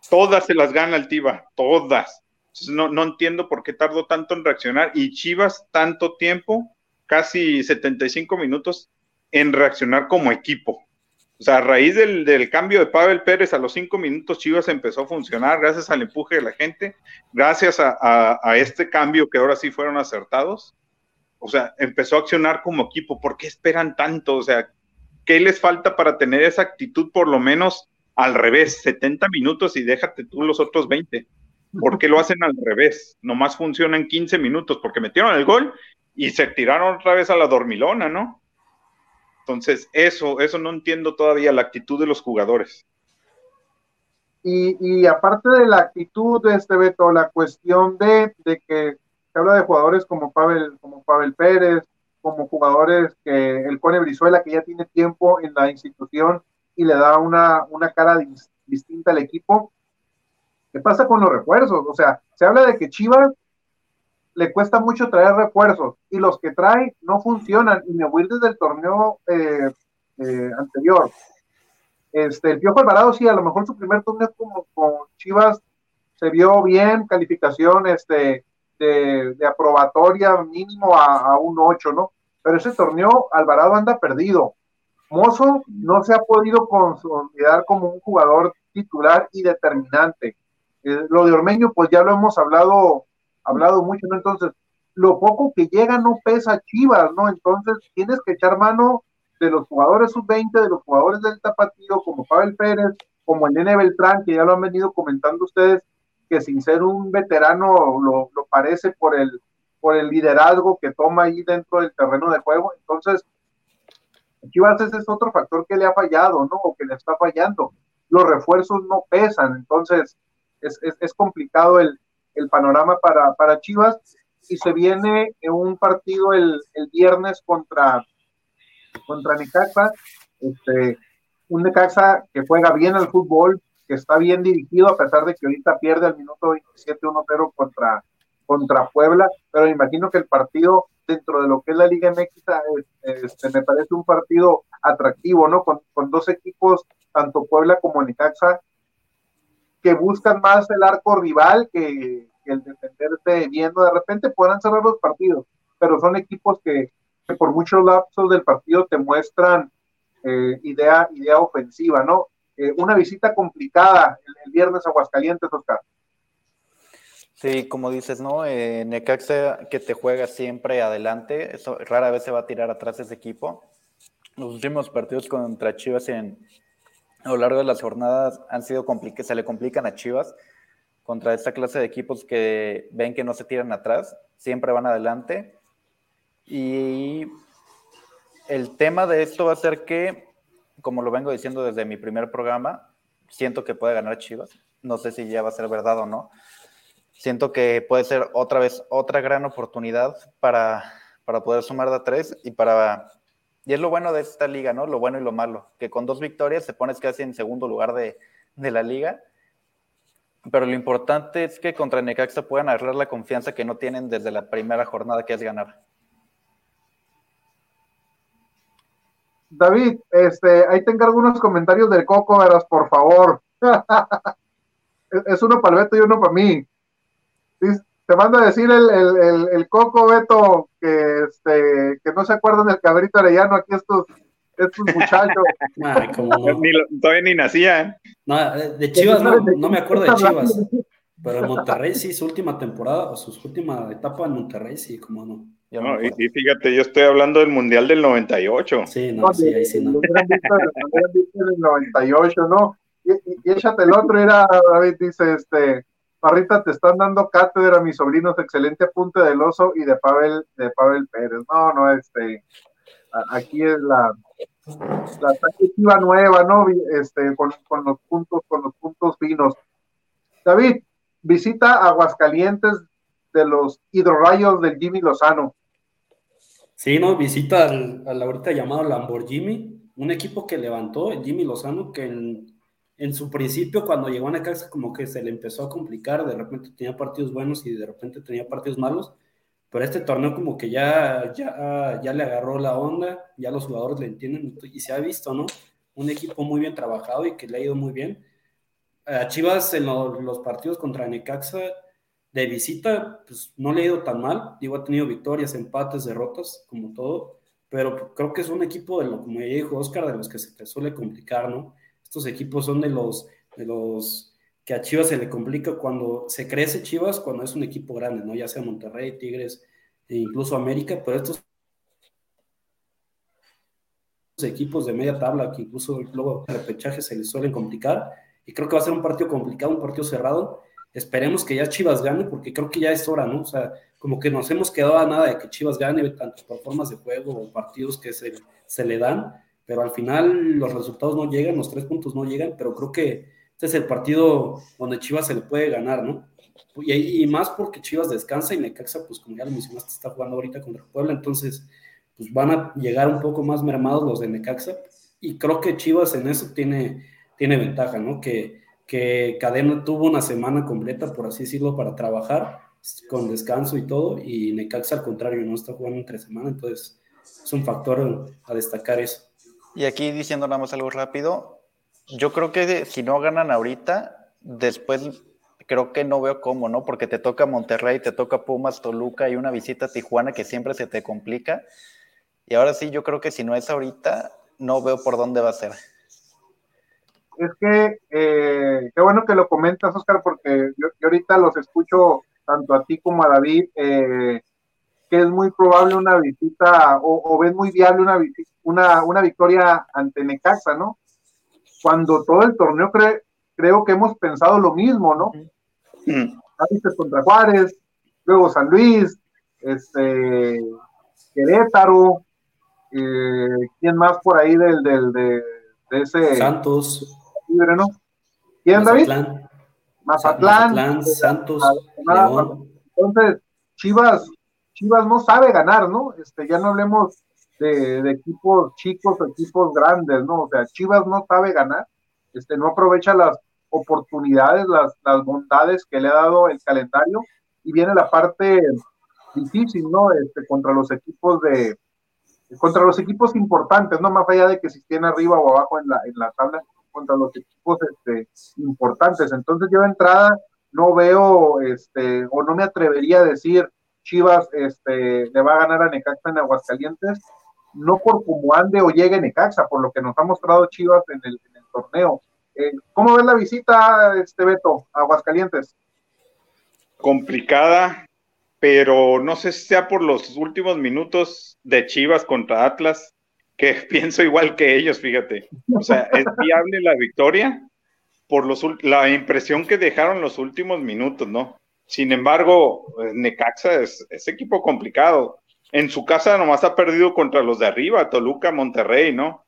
Speaker 5: Todas se las gana el Tiva, todas. no, no entiendo por qué tardó tanto en reaccionar y Chivas tanto tiempo, casi 75 minutos, en reaccionar como equipo. O sea, a raíz del, cambio de Pavel Pérez a los cinco minutos, Chivas empezó a funcionar gracias al empuje de la gente, gracias a, a, este cambio que ahora sí fueron acertados. O sea, empezó a accionar como equipo. ¿Por qué esperan tanto? O sea, ¿qué les falta para tener esa actitud por lo menos al revés, 70 minutos y déjate tú los otros 20. ¿Por qué lo hacen al revés? Nomás funcionan 15 minutos porque metieron el gol y se tiraron otra vez a la dormilona, ¿no? Entonces, eso, eso no entiendo todavía la actitud de los jugadores.
Speaker 2: Y, y aparte de la actitud de este Beto, la cuestión de, de que se habla de jugadores como Pavel, como Pavel Pérez, como jugadores que el Cone Brizuela, que ya tiene tiempo en la institución y le da una, una cara distinta al equipo. ¿Qué pasa con los refuerzos? O sea, se habla de que Chivas le cuesta mucho traer refuerzos y los que trae no funcionan y me voy desde el torneo eh, eh, anterior. Este, el Piojo Alvarado sí, a lo mejor su primer torneo como con Chivas se vio bien, calificación este, de, aprobatoria mínimo a, a, un 8, ¿no? Pero ese torneo Alvarado anda perdido. Mozo no se ha podido consolidar como un jugador titular y determinante. Eh, lo de Ormeño, pues ya lo hemos hablado, hablado mucho, ¿no? Entonces, lo poco que llega no pesa Chivas, ¿no? Entonces, tienes que echar mano de los jugadores sub-20, de los jugadores del Tapatío, como Pavel Pérez, como el Nene Beltrán, que ya lo han venido comentando ustedes, que sin ser un veterano lo, lo parece por el, por el liderazgo que toma ahí dentro del terreno de juego. Entonces, Chivas ese es otro factor que le ha fallado, ¿no? O que le está fallando. Los refuerzos no pesan, entonces es, complicado el, panorama para, Chivas. Y se viene un partido el, viernes contra, contra Necaxa, este, un Necaxa que juega bien al fútbol, que está bien dirigido, a pesar de que ahorita pierde al minuto 27 1-0 contra, contra Puebla, pero imagino que el partido dentro de lo que es la Liga MX este, me parece un partido atractivo, ¿no? Con, con dos equipos, tanto Puebla como Necaxa, que buscan más el arco rival que, el defenderse viendo. De repente podrán cerrar los partidos, pero son equipos que, por muchos lapsos del partido te muestran eh, idea, idea ofensiva, ¿no? Eh, una visita complicada el, el viernes a Aguascalientes, Oscar.
Speaker 4: Sí, como dices, ¿no? Eh, Necaxa que te juega siempre adelante, eso rara vez se va a tirar atrás ese equipo. Los últimos partidos contra Chivas en, a lo largo de las jornadas han sido complicados, se le complican a Chivas contra esta clase de equipos que ven que no se tiran atrás, siempre van adelante. Y el tema de esto va a ser que, como lo vengo diciendo desde mi primer programa, siento que puede ganar Chivas. No sé si ya va a ser verdad o no siento que puede ser otra vez otra gran oportunidad para, para poder sumar de tres y para... Y es lo bueno de esta liga, ¿no? Lo bueno y lo malo, que con dos victorias se pones casi en segundo lugar de, de la liga, pero lo importante es que contra Necaxa puedan agarrar la confianza que no tienen desde la primera jornada, que es ganar.
Speaker 2: David, este, ahí tengo algunos comentarios del Coco, verás, por favor. es uno para el Beto y uno para mí te manda a decir el, el, el, Coco Beto que, este, que no se acuerdan del cabrito arellano, aquí estos, estos muchachos.
Speaker 5: todavía ni nacía. ¿eh?
Speaker 3: No, de Chivas no, no me acuerdo de Chivas. Pero en Monterrey sí, su última temporada, o su última etapa en Monterrey, sí, como no.
Speaker 5: no y, y, fíjate, yo estoy hablando del Mundial del 98.
Speaker 3: Sí, no, sí, ahí sí, no.
Speaker 2: El 98, ¿no? Y, y, y échate el otro, era, David dice, este, Parrita, te están dando cátedra mis sobrinos, excelente apunte del oso y de Pavel, de Pavel Pérez. No, no, este, aquí es la, la nueva, ¿no? Este, con, con, los puntos, con los puntos finos. David, visita Aguascalientes de los hidrorrayos del Jimmy Lozano.
Speaker 3: Sí, no, visita al, al ahorita llamado Lamborghini, un equipo que levantó Jimmy Lozano, que en en su principio, cuando llegó a Necaxa, como que se le empezó a complicar, de repente tenía partidos buenos y de repente tenía partidos malos, pero este torneo como que ya, ya, ya le agarró la onda, ya los jugadores le entienden y se ha visto, ¿no? Un equipo muy bien trabajado y que le ha ido muy bien. A Chivas en los partidos contra Necaxa de visita, pues no le ha ido tan mal, digo, ha tenido victorias, empates, derrotas, como todo, pero creo que es un equipo de lo, como ya dijo Oscar, de los que se te suele complicar, ¿no? Estos equipos son de los, de los que a Chivas se le complica cuando se crece Chivas, cuando es un equipo grande, ¿no? Ya sea Monterrey, Tigres e incluso América, pero estos equipos de media tabla que incluso luego el repechaje se les suelen complicar. Y creo que va a ser un partido complicado, un partido cerrado. Esperemos que ya Chivas gane, porque creo que ya es hora, ¿no? O sea, como que nos hemos quedado a nada de que Chivas gane, tanto por formas de juego o partidos que se, se le dan, pero al final los resultados no llegan, los tres puntos no llegan, pero creo que este es el partido donde Chivas se le puede ganar, ¿no? Y, más porque Chivas descansa y Necaxa, pues como ya lo mencionaste, está jugando ahorita contra Puebla, entonces pues van a llegar un poco más mermados los de Necaxa y creo que Chivas en eso tiene, tiene ventaja, ¿no? Que, que Cadena tuvo una semana completa, por así decirlo, para trabajar con descanso y todo, y Necaxa al contrario, no está jugando entre semana, entonces es un factor a destacar eso.
Speaker 4: Y aquí diciendo nada más algo rápido, yo creo que si no ganan ahorita, después creo que no veo cómo, ¿no? Porque te toca Monterrey, te toca Pumas, Toluca y una visita a Tijuana que siempre se te complica. Y ahora sí, yo creo que si no es ahorita, no veo por dónde va a ser.
Speaker 2: Es que, eh, qué bueno que lo comentas, Oscar, porque yo, ahorita los escucho tanto a ti como a David, eh, que es muy probable una visita, o, o ves muy viable una, una, una victoria ante Necaxa, ¿no? Cuando todo el torneo creo que hemos pensado lo mismo, ¿no? Mm. contra Juárez, luego San Luis, este, Querétaro, eh, ¿quién más por ahí del, del de, ese
Speaker 3: Santos
Speaker 2: libre, ¿no? ¿Quién David?
Speaker 3: Mazatlán, Mazatlán Santos,
Speaker 2: Entonces, Chivas, Chivas no sabe ganar, ¿no? Este, ya no hablemos de, equipos chicos o equipos grandes, ¿no? O sea, Chivas no sabe ganar, este, no aprovecha las oportunidades, las, las bondades que le ha dado el calendario, y viene la parte difícil, ¿no? Este, contra los equipos de, contra los equipos importantes, no más allá de que si estén arriba o abajo en la, en la tabla, contra los equipos este, importantes. Entonces yo de entrada no veo, este, o no me atrevería a decir Chivas este, le va a ganar a Necaxa en Aguascalientes, no por cómo ande o llegue Necaxa, por lo que nos ha mostrado Chivas en el, en el torneo. Eh, ¿Cómo ves la visita, este Beto, a Aguascalientes?
Speaker 5: Complicada, pero no sé si sea por los últimos minutos de Chivas contra Atlas, que pienso igual que ellos, fíjate. O sea, es viable la victoria por los, la impresión que dejaron los últimos minutos, ¿no? Sin embargo, pues, Necaxa es, es equipo complicado. En su casa nomás ha perdido contra los de arriba, Toluca, Monterrey, ¿no?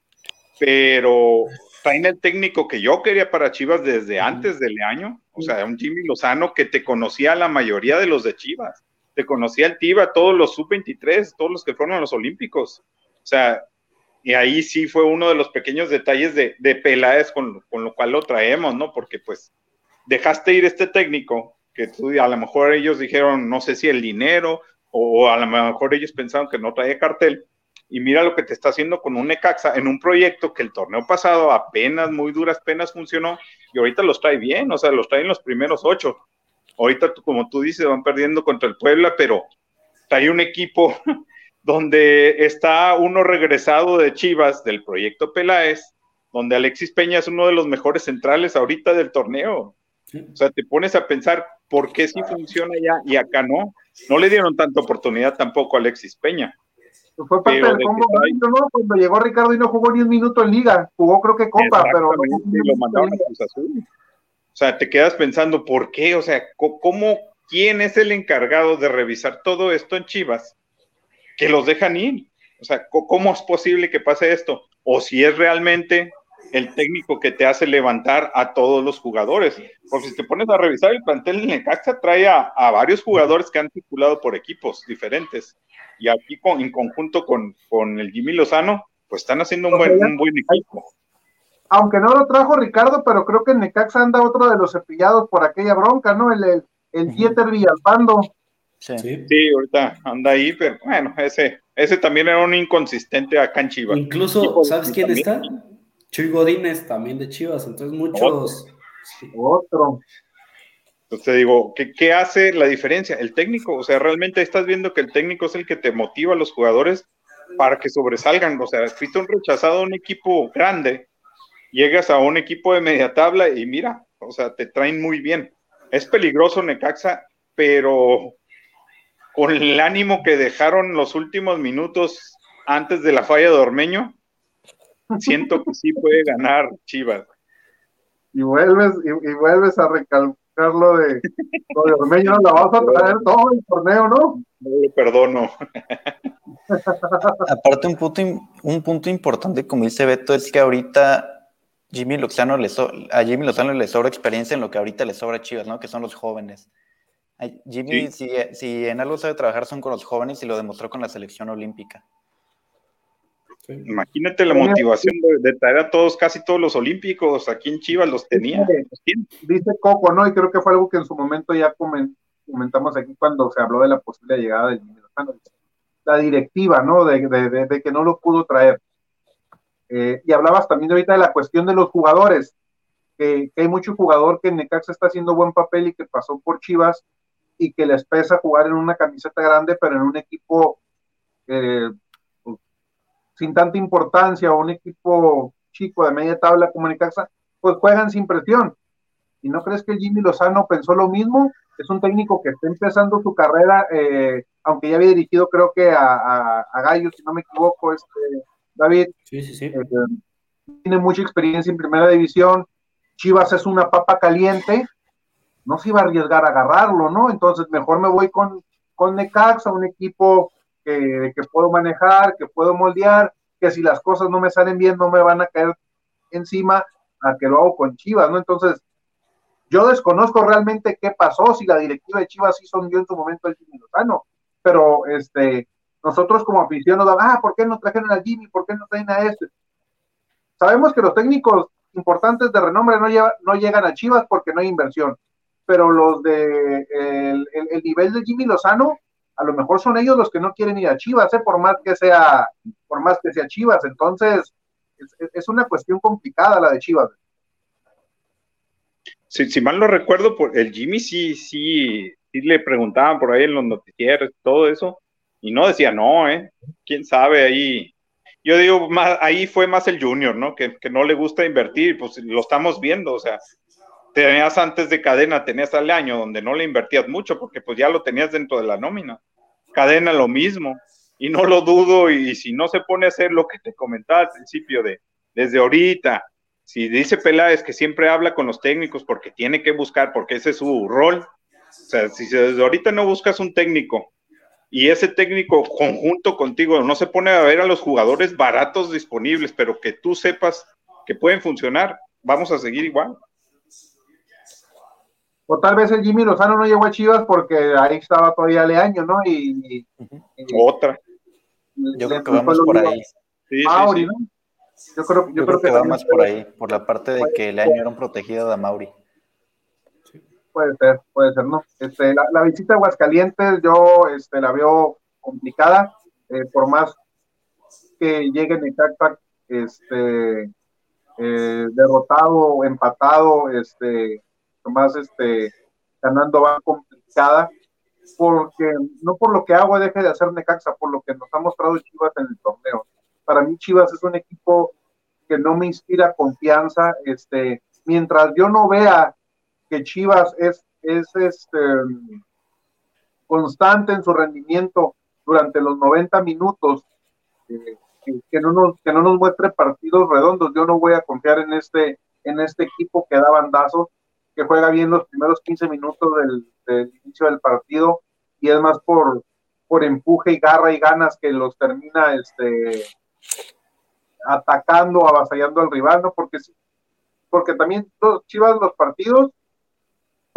Speaker 5: Pero traen el técnico que yo quería para Chivas desde antes del año, o sea, un Jimmy Lozano que te conocía a la mayoría de los de Chivas te conocía el TIBA, todos los sub-23, todos los que fueron a los Olímpicos. O sea, y ahí sí fue uno de los pequeños detalles de, de Peláez con, con, lo cual lo traemos, ¿no? Porque pues dejaste ir este técnico que a lo mejor ellos dijeron, no sé si el dinero, o a lo mejor ellos pensaron que no traía cartel, y mira lo que te está haciendo con un Necaxa en un proyecto que el torneo pasado apenas, muy duras penas funcionó, y ahorita los trae bien, o sea, los trae en los primeros ocho. Ahorita, como tú dices, van perdiendo contra el Puebla, pero hay un equipo donde está uno regresado de Chivas del proyecto Peláez, donde Alexis Peña es uno de los mejores centrales ahorita del torneo. O sea, te pones a pensar por qué sí funciona allá y acá no. No le dieron tanta oportunidad tampoco a Alexis Peña.
Speaker 2: Fue parte del combo ¿no? Cuando llegó Ricardo y no jugó ni un minuto en liga, jugó creo que Copa, pero no,
Speaker 5: lo mandaron a Cruz Azul. O sea, te quedas pensando, ¿por qué? O sea, ¿cómo, quién es el encargado de revisar todo esto en Chivas? Que los dejan ir. O sea, ¿cómo es posible que pase esto? O si es realmente el técnico que te hace levantar a todos los jugadores. Porque si te pones a revisar el plantel de Necaxa, trae a, varios jugadores que han circulado por equipos diferentes. Y aquí con, en conjunto con, con el Jimmy Lozano, pues están haciendo un buen, un buen equipo
Speaker 2: aunque no lo trajo Ricardo, pero creo que en Necaxa anda otro de los cepillados por aquella bronca, ¿no? El, el, el Dieter Villalpando.
Speaker 5: Sí. sí, ahorita anda ahí, pero bueno, ese, ese también era un inconsistente acá en Chivas.
Speaker 3: Incluso, ¿sabes quién está? Chuy Godínez, también de Chivas, entonces muchos.
Speaker 2: Otro.
Speaker 5: Entonces digo, ¿qué, ¿qué hace la diferencia? El técnico, o sea, realmente estás viendo que el técnico es el que te motiva a los jugadores para que sobresalgan. O sea, fuiste un rechazado a un equipo grande llegas a un equipo de media tabla y mira, o sea, te traen muy bien. Es peligroso Necaxa, pero con el ánimo que dejaron los últimos minutos antes de la falla de Ormeño, siento que sí puede ganar Chivas.
Speaker 2: Y vuelves, y, vuelves a recalcar lo de, lo de Ormeño, la vas a traer todo el torneo, ¿no?
Speaker 5: No lo perdono.
Speaker 4: Aparte, un punto, un punto importante, como dice Beto, es que ahorita Jimmy Lozano le a Jimmy Lozano le sobra experiencia en lo que ahorita le sobra a Chivas, ¿no? Que son los jóvenes. Jimmy, si, si, en algo sabe trabajar, son con los jóvenes y lo demostró con la selección olímpica.
Speaker 5: Imagínate la motivación de, traer a todos, casi todos los olímpicos, aquí en Chivas los tenía.
Speaker 2: Dice Coco, ¿no? Y creo que fue algo que en su momento ya comentamos aquí cuando se habló de la posible llegada de Jimmy Lozano. La directiva, ¿no? De, de que no lo pudo traer. Eh, y hablabas también ahorita de la cuestión de los jugadores, que, hay mucho jugador que en Necaxa está haciendo buen papel y que pasó por Chivas y que les pesa jugar en una camiseta grande, pero en un equipo eh, sin tanta importancia o un equipo chico de media tabla como Necaxa, pues juegan sin presión. ¿Y no crees que Jimmy Lozano pensó lo mismo? Es un técnico que está empezando su carrera, eh, aunque ya había dirigido creo que a, a, a Gallo, si no me equivoco, este, David.
Speaker 3: Sí, sí, sí.
Speaker 2: Eh, tiene mucha experiencia en primera división. Chivas es una papa caliente. No se iba a arriesgar a agarrarlo, ¿no? Entonces, mejor me voy con, con Necaxa, un equipo que, que puedo manejar, que puedo moldear, que si las cosas no me salen bien, no me van a caer encima a que lo hago con Chivas, ¿no? Entonces, yo desconozco realmente qué pasó, si la directiva de Chivas sí son yo en su momento el Jimmy Lozano, pero este, nosotros como aficionados, ah, ¿por qué no trajeron a Jimmy? ¿Por qué no traen a este? Sabemos que los técnicos importantes de renombre no, no llegan a Chivas porque no hay inversión, pero los de el, nivel de Jimmy Lozano, a lo mejor son ellos los que no quieren ir a Chivas, ¿eh? por más que sea, por más que sea Chivas. Entonces, es, una cuestión complicada la de Chivas.
Speaker 5: Si, mal no recuerdo, por el Jimmy sí, sí, sí le preguntaban por ahí en los noticieros, todo eso, y no decía no, ¿eh? ¿Quién sabe ahí? Yo digo, más, ahí fue más el junior, ¿no? Que, no le gusta invertir, pues lo estamos viendo, o sea, tenías antes de cadena, tenías al año donde no le invertías mucho porque pues ya lo tenías dentro de la nómina. Cadena lo mismo, y no lo dudo, y, si no se pone a hacer lo que te comentaba al principio de desde ahorita, si dice Peláez que siempre habla con los técnicos porque tiene que buscar, porque ese es su rol, o sea, si desde ahorita no buscas un técnico y ese técnico conjunto contigo no se pone a ver a los jugadores baratos disponibles, pero que tú sepas que pueden funcionar, vamos a seguir igual.
Speaker 2: O tal vez el Jimmy Lozano no llegó a Chivas porque ahí estaba todavía Leaño, ¿no? Y,
Speaker 5: otra.
Speaker 4: Yo creo que vamos por ahí.
Speaker 2: Sí, Mauri, ¿no?
Speaker 4: Yo creo, yo, creo, que, vamos por ahí, por la parte de que Leaño era un protegido de Mauri.
Speaker 2: Puede ser, puede ser, ¿no? Este, la, visita a Aguascalientes yo este, la veo complicada, eh, por más que llegue Necaxa este, eh, derrotado, empatado, este, más este, ganando va complicada, porque no por lo que hago deje de hacer Necaxa, por lo que nos ha mostrado Chivas en el torneo. Para mí Chivas es un equipo que no me inspira confianza, este, mientras yo no vea que Chivas es, es este, constante en su rendimiento durante los 90 minutos, eh, que, no nos, que no nos muestre partidos redondos. Yo no voy a confiar en este, en este equipo que da bandazos, que juega bien los primeros 15 minutos del, inicio del partido y es más por, por empuje y garra y ganas que los termina este, atacando, avasallando al rival, ¿no? Porque, porque también Chivas los partidos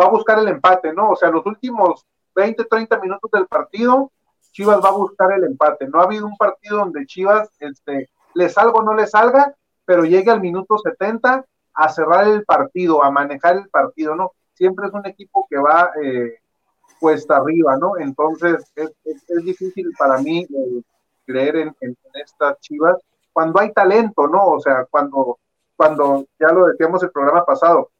Speaker 2: va a buscar el empate, ¿no? O sea, los últimos 20, 30 minutos del partido, Chivas va a buscar el empate. No ha habido un partido donde Chivas este, le salga o no le salga, pero llegue al minuto 70 a cerrar el partido, a manejar el partido, ¿no? Siempre es un equipo que va eh, cuesta arriba, ¿no? Entonces es, difícil para mí eh, creer en, en, estas Chivas cuando hay talento, ¿no? O sea, cuando, cuando ya lo decíamos el programa pasado,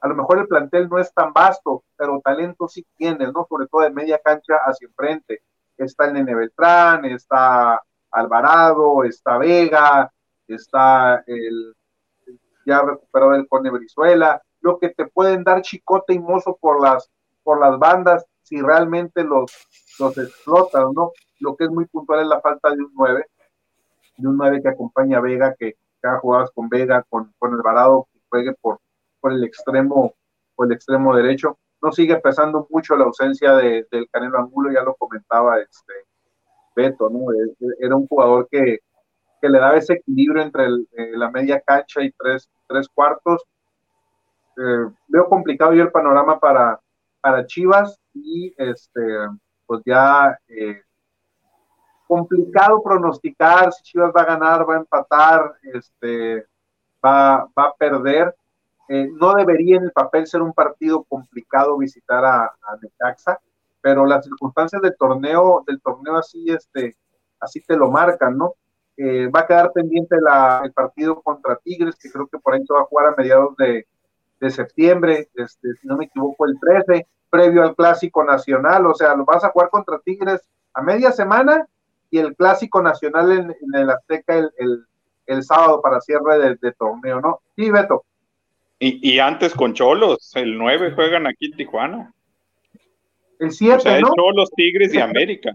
Speaker 2: a lo mejor el plantel no es tan vasto, pero talento sí tiene, ¿no? Sobre todo de media cancha hacia enfrente. Está el Nene Beltrán, está Alvarado, está Vega, está el ya recuperado el Cone Brizuela, lo que te pueden dar chicote y mozo por las, por las bandas si realmente los, los explotan, ¿no? Lo que es muy puntual es la falta de un 9, de un 9 que acompaña a Vega, que, que haga jugadas con Vega, con, con Alvarado, que juegue por, por el extremo, por el extremo derecho. No sigue pesando mucho la ausencia de, del Canelo Angulo, ya lo comentaba este Beto, ¿no? E, e, era un jugador que, que le daba ese equilibrio entre eh, la media cancha y tres, tres cuartos. Eh, veo complicado yo el panorama para, para Chivas y este pues ya eh, complicado pronosticar si Chivas va a ganar, va a empatar, este, va, va a perder. Eh, no debería en el papel ser un partido complicado visitar a, a Necaxa, pero las circunstancias del torneo, del torneo así, este, así te lo marcan, ¿no? Eh, va a quedar pendiente la, el partido contra Tigres, que creo que por ahí se va a jugar a mediados de, de septiembre, este, si no me equivoco, el 13, previo al Clásico Nacional, o sea, lo vas a jugar contra Tigres a media semana y el Clásico Nacional en, el Azteca el, sábado para cierre de, torneo, ¿no? Sí, Beto.
Speaker 5: Y, y, antes con Cholos, el 9 juegan aquí en Tijuana.
Speaker 2: El 7, o sea, ¿no?
Speaker 5: Cholos, Tigres y América.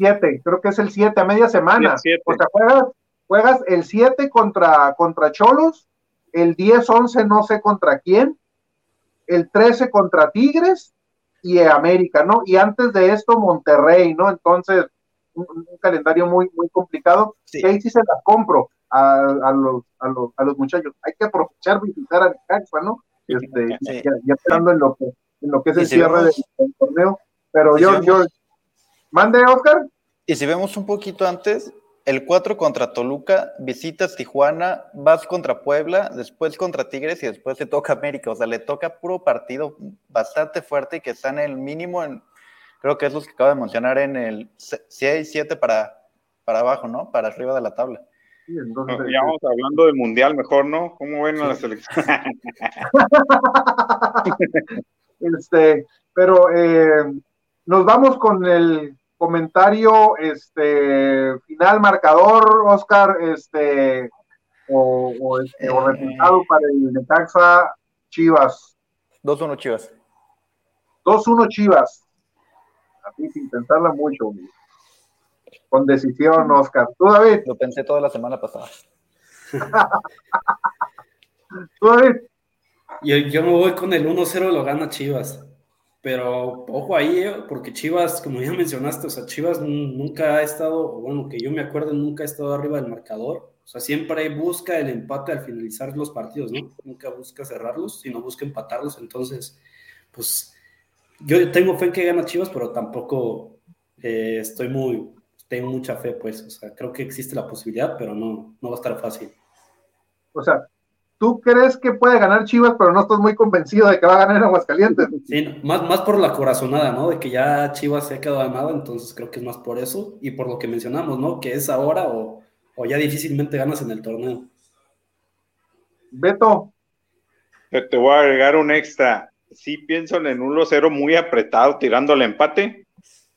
Speaker 2: 7, creo que es el 7, a media semana. O sea, juegas, juegas el 7 contra, contra Cholos, el 10-11 no sé contra quién, el 13 contra Tigres y América, ¿no? Y antes de esto Monterrey, ¿no? Entonces, un, calendario muy, muy complicado, que ahí sí se las compro a, los, a, los, muchachos. Hay que aprovechar visitar a Necaxa, ¿no? Este, ya, pensando en lo que, en lo que es el cierre del, torneo. Pero yo, yo, mande, Oscar.
Speaker 4: Y si vemos un poquito antes, el 4 contra Toluca, visitas Tijuana, vas contra Puebla, después contra Tigres y después te toca América. O sea, le toca puro partido bastante fuerte y que está en el mínimo en creo que es lo que acabo de mencionar en el 6, 7 para, para abajo, ¿no? Para arriba de la tabla.
Speaker 5: Sí, entonces, ya vamos hablando del mundial mejor, ¿no? ¿Cómo ven a la selección?
Speaker 2: este, pero eh, nos vamos con el comentario este final marcador, Oscar, este o, o, este, o eh, resultado para el Necaxa Chivas.
Speaker 4: 2-1 Chivas.
Speaker 2: 2-1 Chivas así sin pensarla mucho. Con decisión, Oscar. ¿Tú, David?
Speaker 4: Lo pensé toda la semana pasada.
Speaker 2: ¿Tú, David?
Speaker 3: Yo, me voy con el 1-0, lo gana Chivas. Pero ojo ahí, eh, porque Chivas, como ya mencionaste, o sea, Chivas nunca ha estado, bueno, que yo me acuerdo, nunca ha estado arriba del marcador. O sea, siempre busca el empate al finalizar los partidos, ¿no? Nunca busca cerrarlos, sino busca empatarlos. Entonces, pues yo tengo fe en que gana Chivas, pero tampoco eh, estoy muy, tengo mucha fe, pues, o sea, creo que existe la posibilidad, pero no, no va a estar fácil.
Speaker 2: O sea, tú crees que puede ganar Chivas, pero no estás muy convencido de que va a ganar Aguascalientes.
Speaker 3: Sí, más, más por la corazonada, ¿no? De que ya Chivas se ha quedado ganado, entonces creo que es más por eso y por lo que mencionamos, ¿no? Que es ahora o, o ya difícilmente ganas en el torneo.
Speaker 2: Beto.
Speaker 5: Te voy a agregar un extra sí pienso en un 1-0 muy apretado, tirando al empate,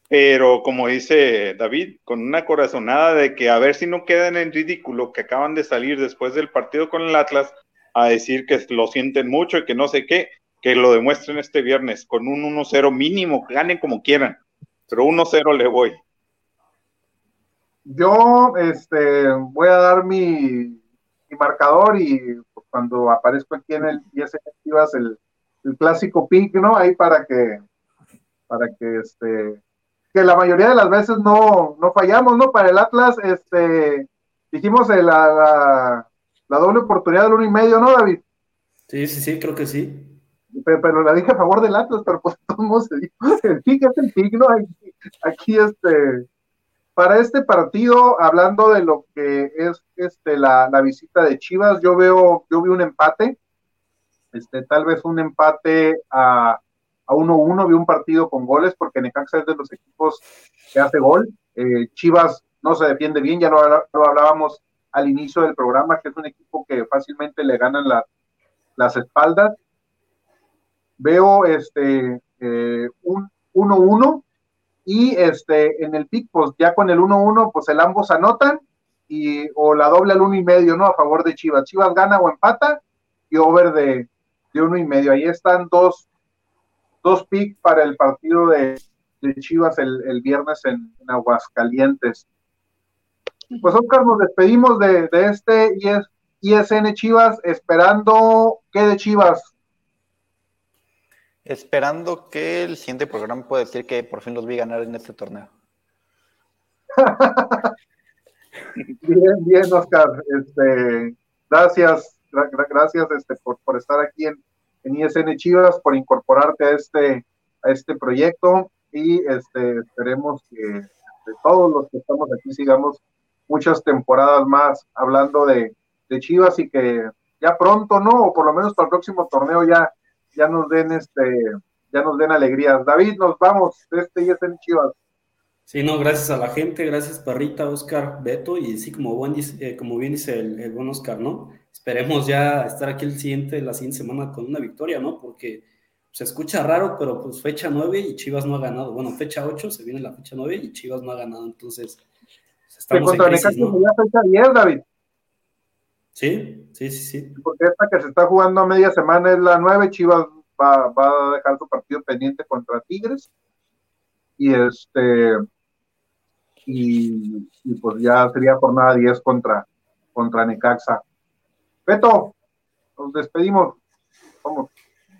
Speaker 5: pero como dice David, con una corazonada de que a ver si no quedan en ridículo que acaban de salir después del partido con el Atlas a decir que lo sienten mucho y que no sé qué, que lo demuestren este viernes con un 1-0 mínimo, ganen como quieran, pero 1-0 le voy.
Speaker 2: Yo este, voy a dar mi, marcador y cuando aparezco aquí en el 10 efectivas el clásico pick, ¿no? Ahí para que, para que este, que la mayoría de las veces no, no fallamos, ¿no? Para el Atlas, este, dijimos la, la, doble oportunidad del uno y medio, ¿no, David?
Speaker 3: Sí, sí, sí, creo que sí.
Speaker 2: Pero, la dije a favor del Atlas, pero pues todos el pick es el pick, ¿no? Aquí, aquí, este, para este partido, hablando de lo que es este la, la visita de Chivas, yo veo, yo vi un empate este, tal vez un empate a, a 1-1, vi un partido con goles, porque Necaxa es de los equipos que hace gol. Eh, Chivas no se defiende bien, ya lo, hablábamos al inicio del programa, que es un equipo que fácilmente le ganan las espaldas. Veo este eh, un 1-1 y este en el pick, pues ya con el 1-1, pues el ambos anotan y o la doble al uno y medio, ¿no? A favor de Chivas. Chivas gana o empata y over de, de uno y medio. Ahí están dos, dos picks para el partido de, Chivas el, viernes en, Aguascalientes. Pues Oscar, nos despedimos de, de este ISN Chivas, esperando ¿qué de Chivas?
Speaker 4: Esperando que el siguiente programa pueda decir que por fin los vi ganar en este torneo.
Speaker 2: bien, bien, Oscar. Este, gracias, gracias este, por, por estar aquí en, en ISN Chivas, por incorporarte a este, a este proyecto y este, esperemos que de todos los que estamos aquí sigamos muchas temporadas más hablando de, de, Chivas y que ya pronto, ¿no? O por lo menos para el próximo torneo ya, ya nos den este, ya nos den alegrías. David, nos vamos, este ISN Chivas.
Speaker 3: Sí, no, gracias a la gente, gracias Parrita, Oscar, Beto, y sí, como, buen, eh, como bien dice el, el, buen Oscar, ¿no? Esperemos ya estar aquí el siguiente, la siguiente semana con una victoria, ¿no? Porque se escucha raro, pero pues fecha 9 y Chivas no ha ganado. Bueno, fecha 8, se viene la fecha 9 y Chivas no ha ganado, entonces
Speaker 2: estamos en crisis, ¿no? ya fecha 10, David.
Speaker 3: Sí, sí, sí, sí.
Speaker 2: Porque esta que se está jugando a media semana es la 9, Chivas va, va a dejar su partido pendiente contra Tigres. Y este y, y, pues ya sería jornada 10 contra, contra Necaxa. Beto, nos despedimos. Vamos.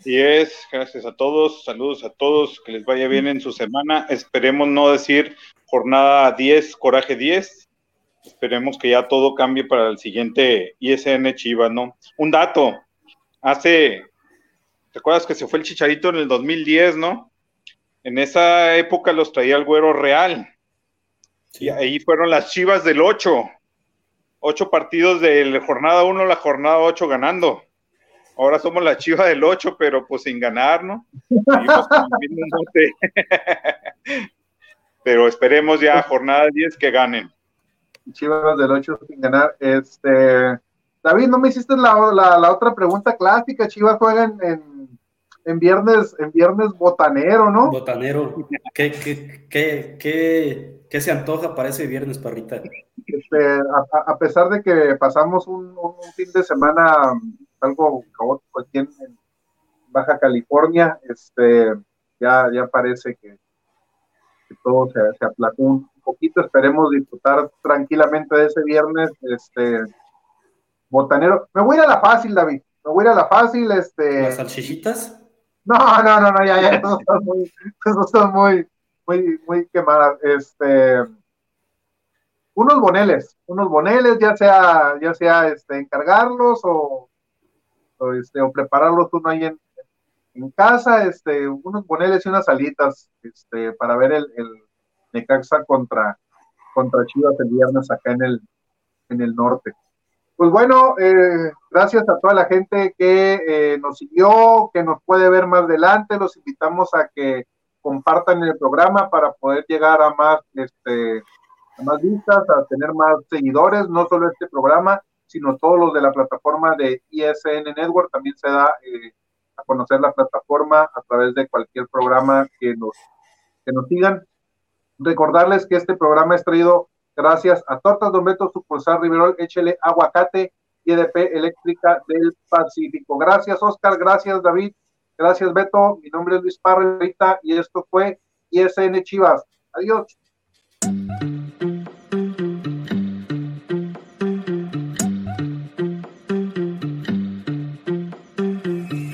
Speaker 5: Y es, gracias a todos, saludos a todos, que les vaya bien en su semana. Esperemos no decir jornada 10, coraje 10. Esperemos que ya todo cambie para el siguiente ISN Chivas, ¿no? Un dato, hace, ¿te acuerdas que se fue el Chicharito en el 2010, no? En esa época los traía el Güero Real y ahí fueron las Chivas del 8. Ocho partidos de la jornada 1, la jornada 8 ganando. Ahora somos la Chiva del 8, pero pues sin ganar, ¿no? pero esperemos ya jornada 10 que ganen.
Speaker 2: Chivas del 8 sin ganar. Este, David, no me hiciste la, la, otra pregunta clásica. Chivas juegan en, en, viernes, en viernes botanero, ¿no?
Speaker 3: Botanero. ¿Qué, qué, qué, qué, ¿Qué se antoja para ese viernes, Parrita?
Speaker 2: Este, a, a, pesar de que pasamos un, un, fin de semana algo caótico aquí en, en, Baja California, este, ya, ya parece que, que todo se, se, aplacó un poquito. Esperemos disfrutar tranquilamente de ese viernes. Este, botanero. Me voy a ir a la fácil, David. Me voy a ir a la fácil. Este...
Speaker 3: ¿Las salchichitas?
Speaker 2: No, no, no, no, ya, ya, no son muy, muy, muy, muy quemada. Este, unos boneles, unos boneles, ya sea, ya sea este, encargarlos o, o, este, o prepararlos uno ahí en, en, casa, este, unos boneles y unas alitas, este, para ver el, el Necaxa contra, contra Chivas el viernes acá en el, en el norte. Pues bueno, eh, gracias a toda la gente que eh, nos siguió, que nos puede ver más adelante. Los invitamos a que compartan el programa para poder llegar a más, este, a más vistas, a tener más seguidores, no solo este programa, sino todos los de la plataforma de ISN Network, también se da eh, a conocer la plataforma a través de cualquier programa que nos, que nos sigan. Recordarles que este programa es traído gracias a Tortas Don Beto, Sucursal Riverol, Échele Aguacate y EDP Eléctrica del Pacífico. Gracias, Oscar, gracias, David. Gracias, Beto. Mi nombre es Luis Parra y esto fue ISN Chivas. Adiós.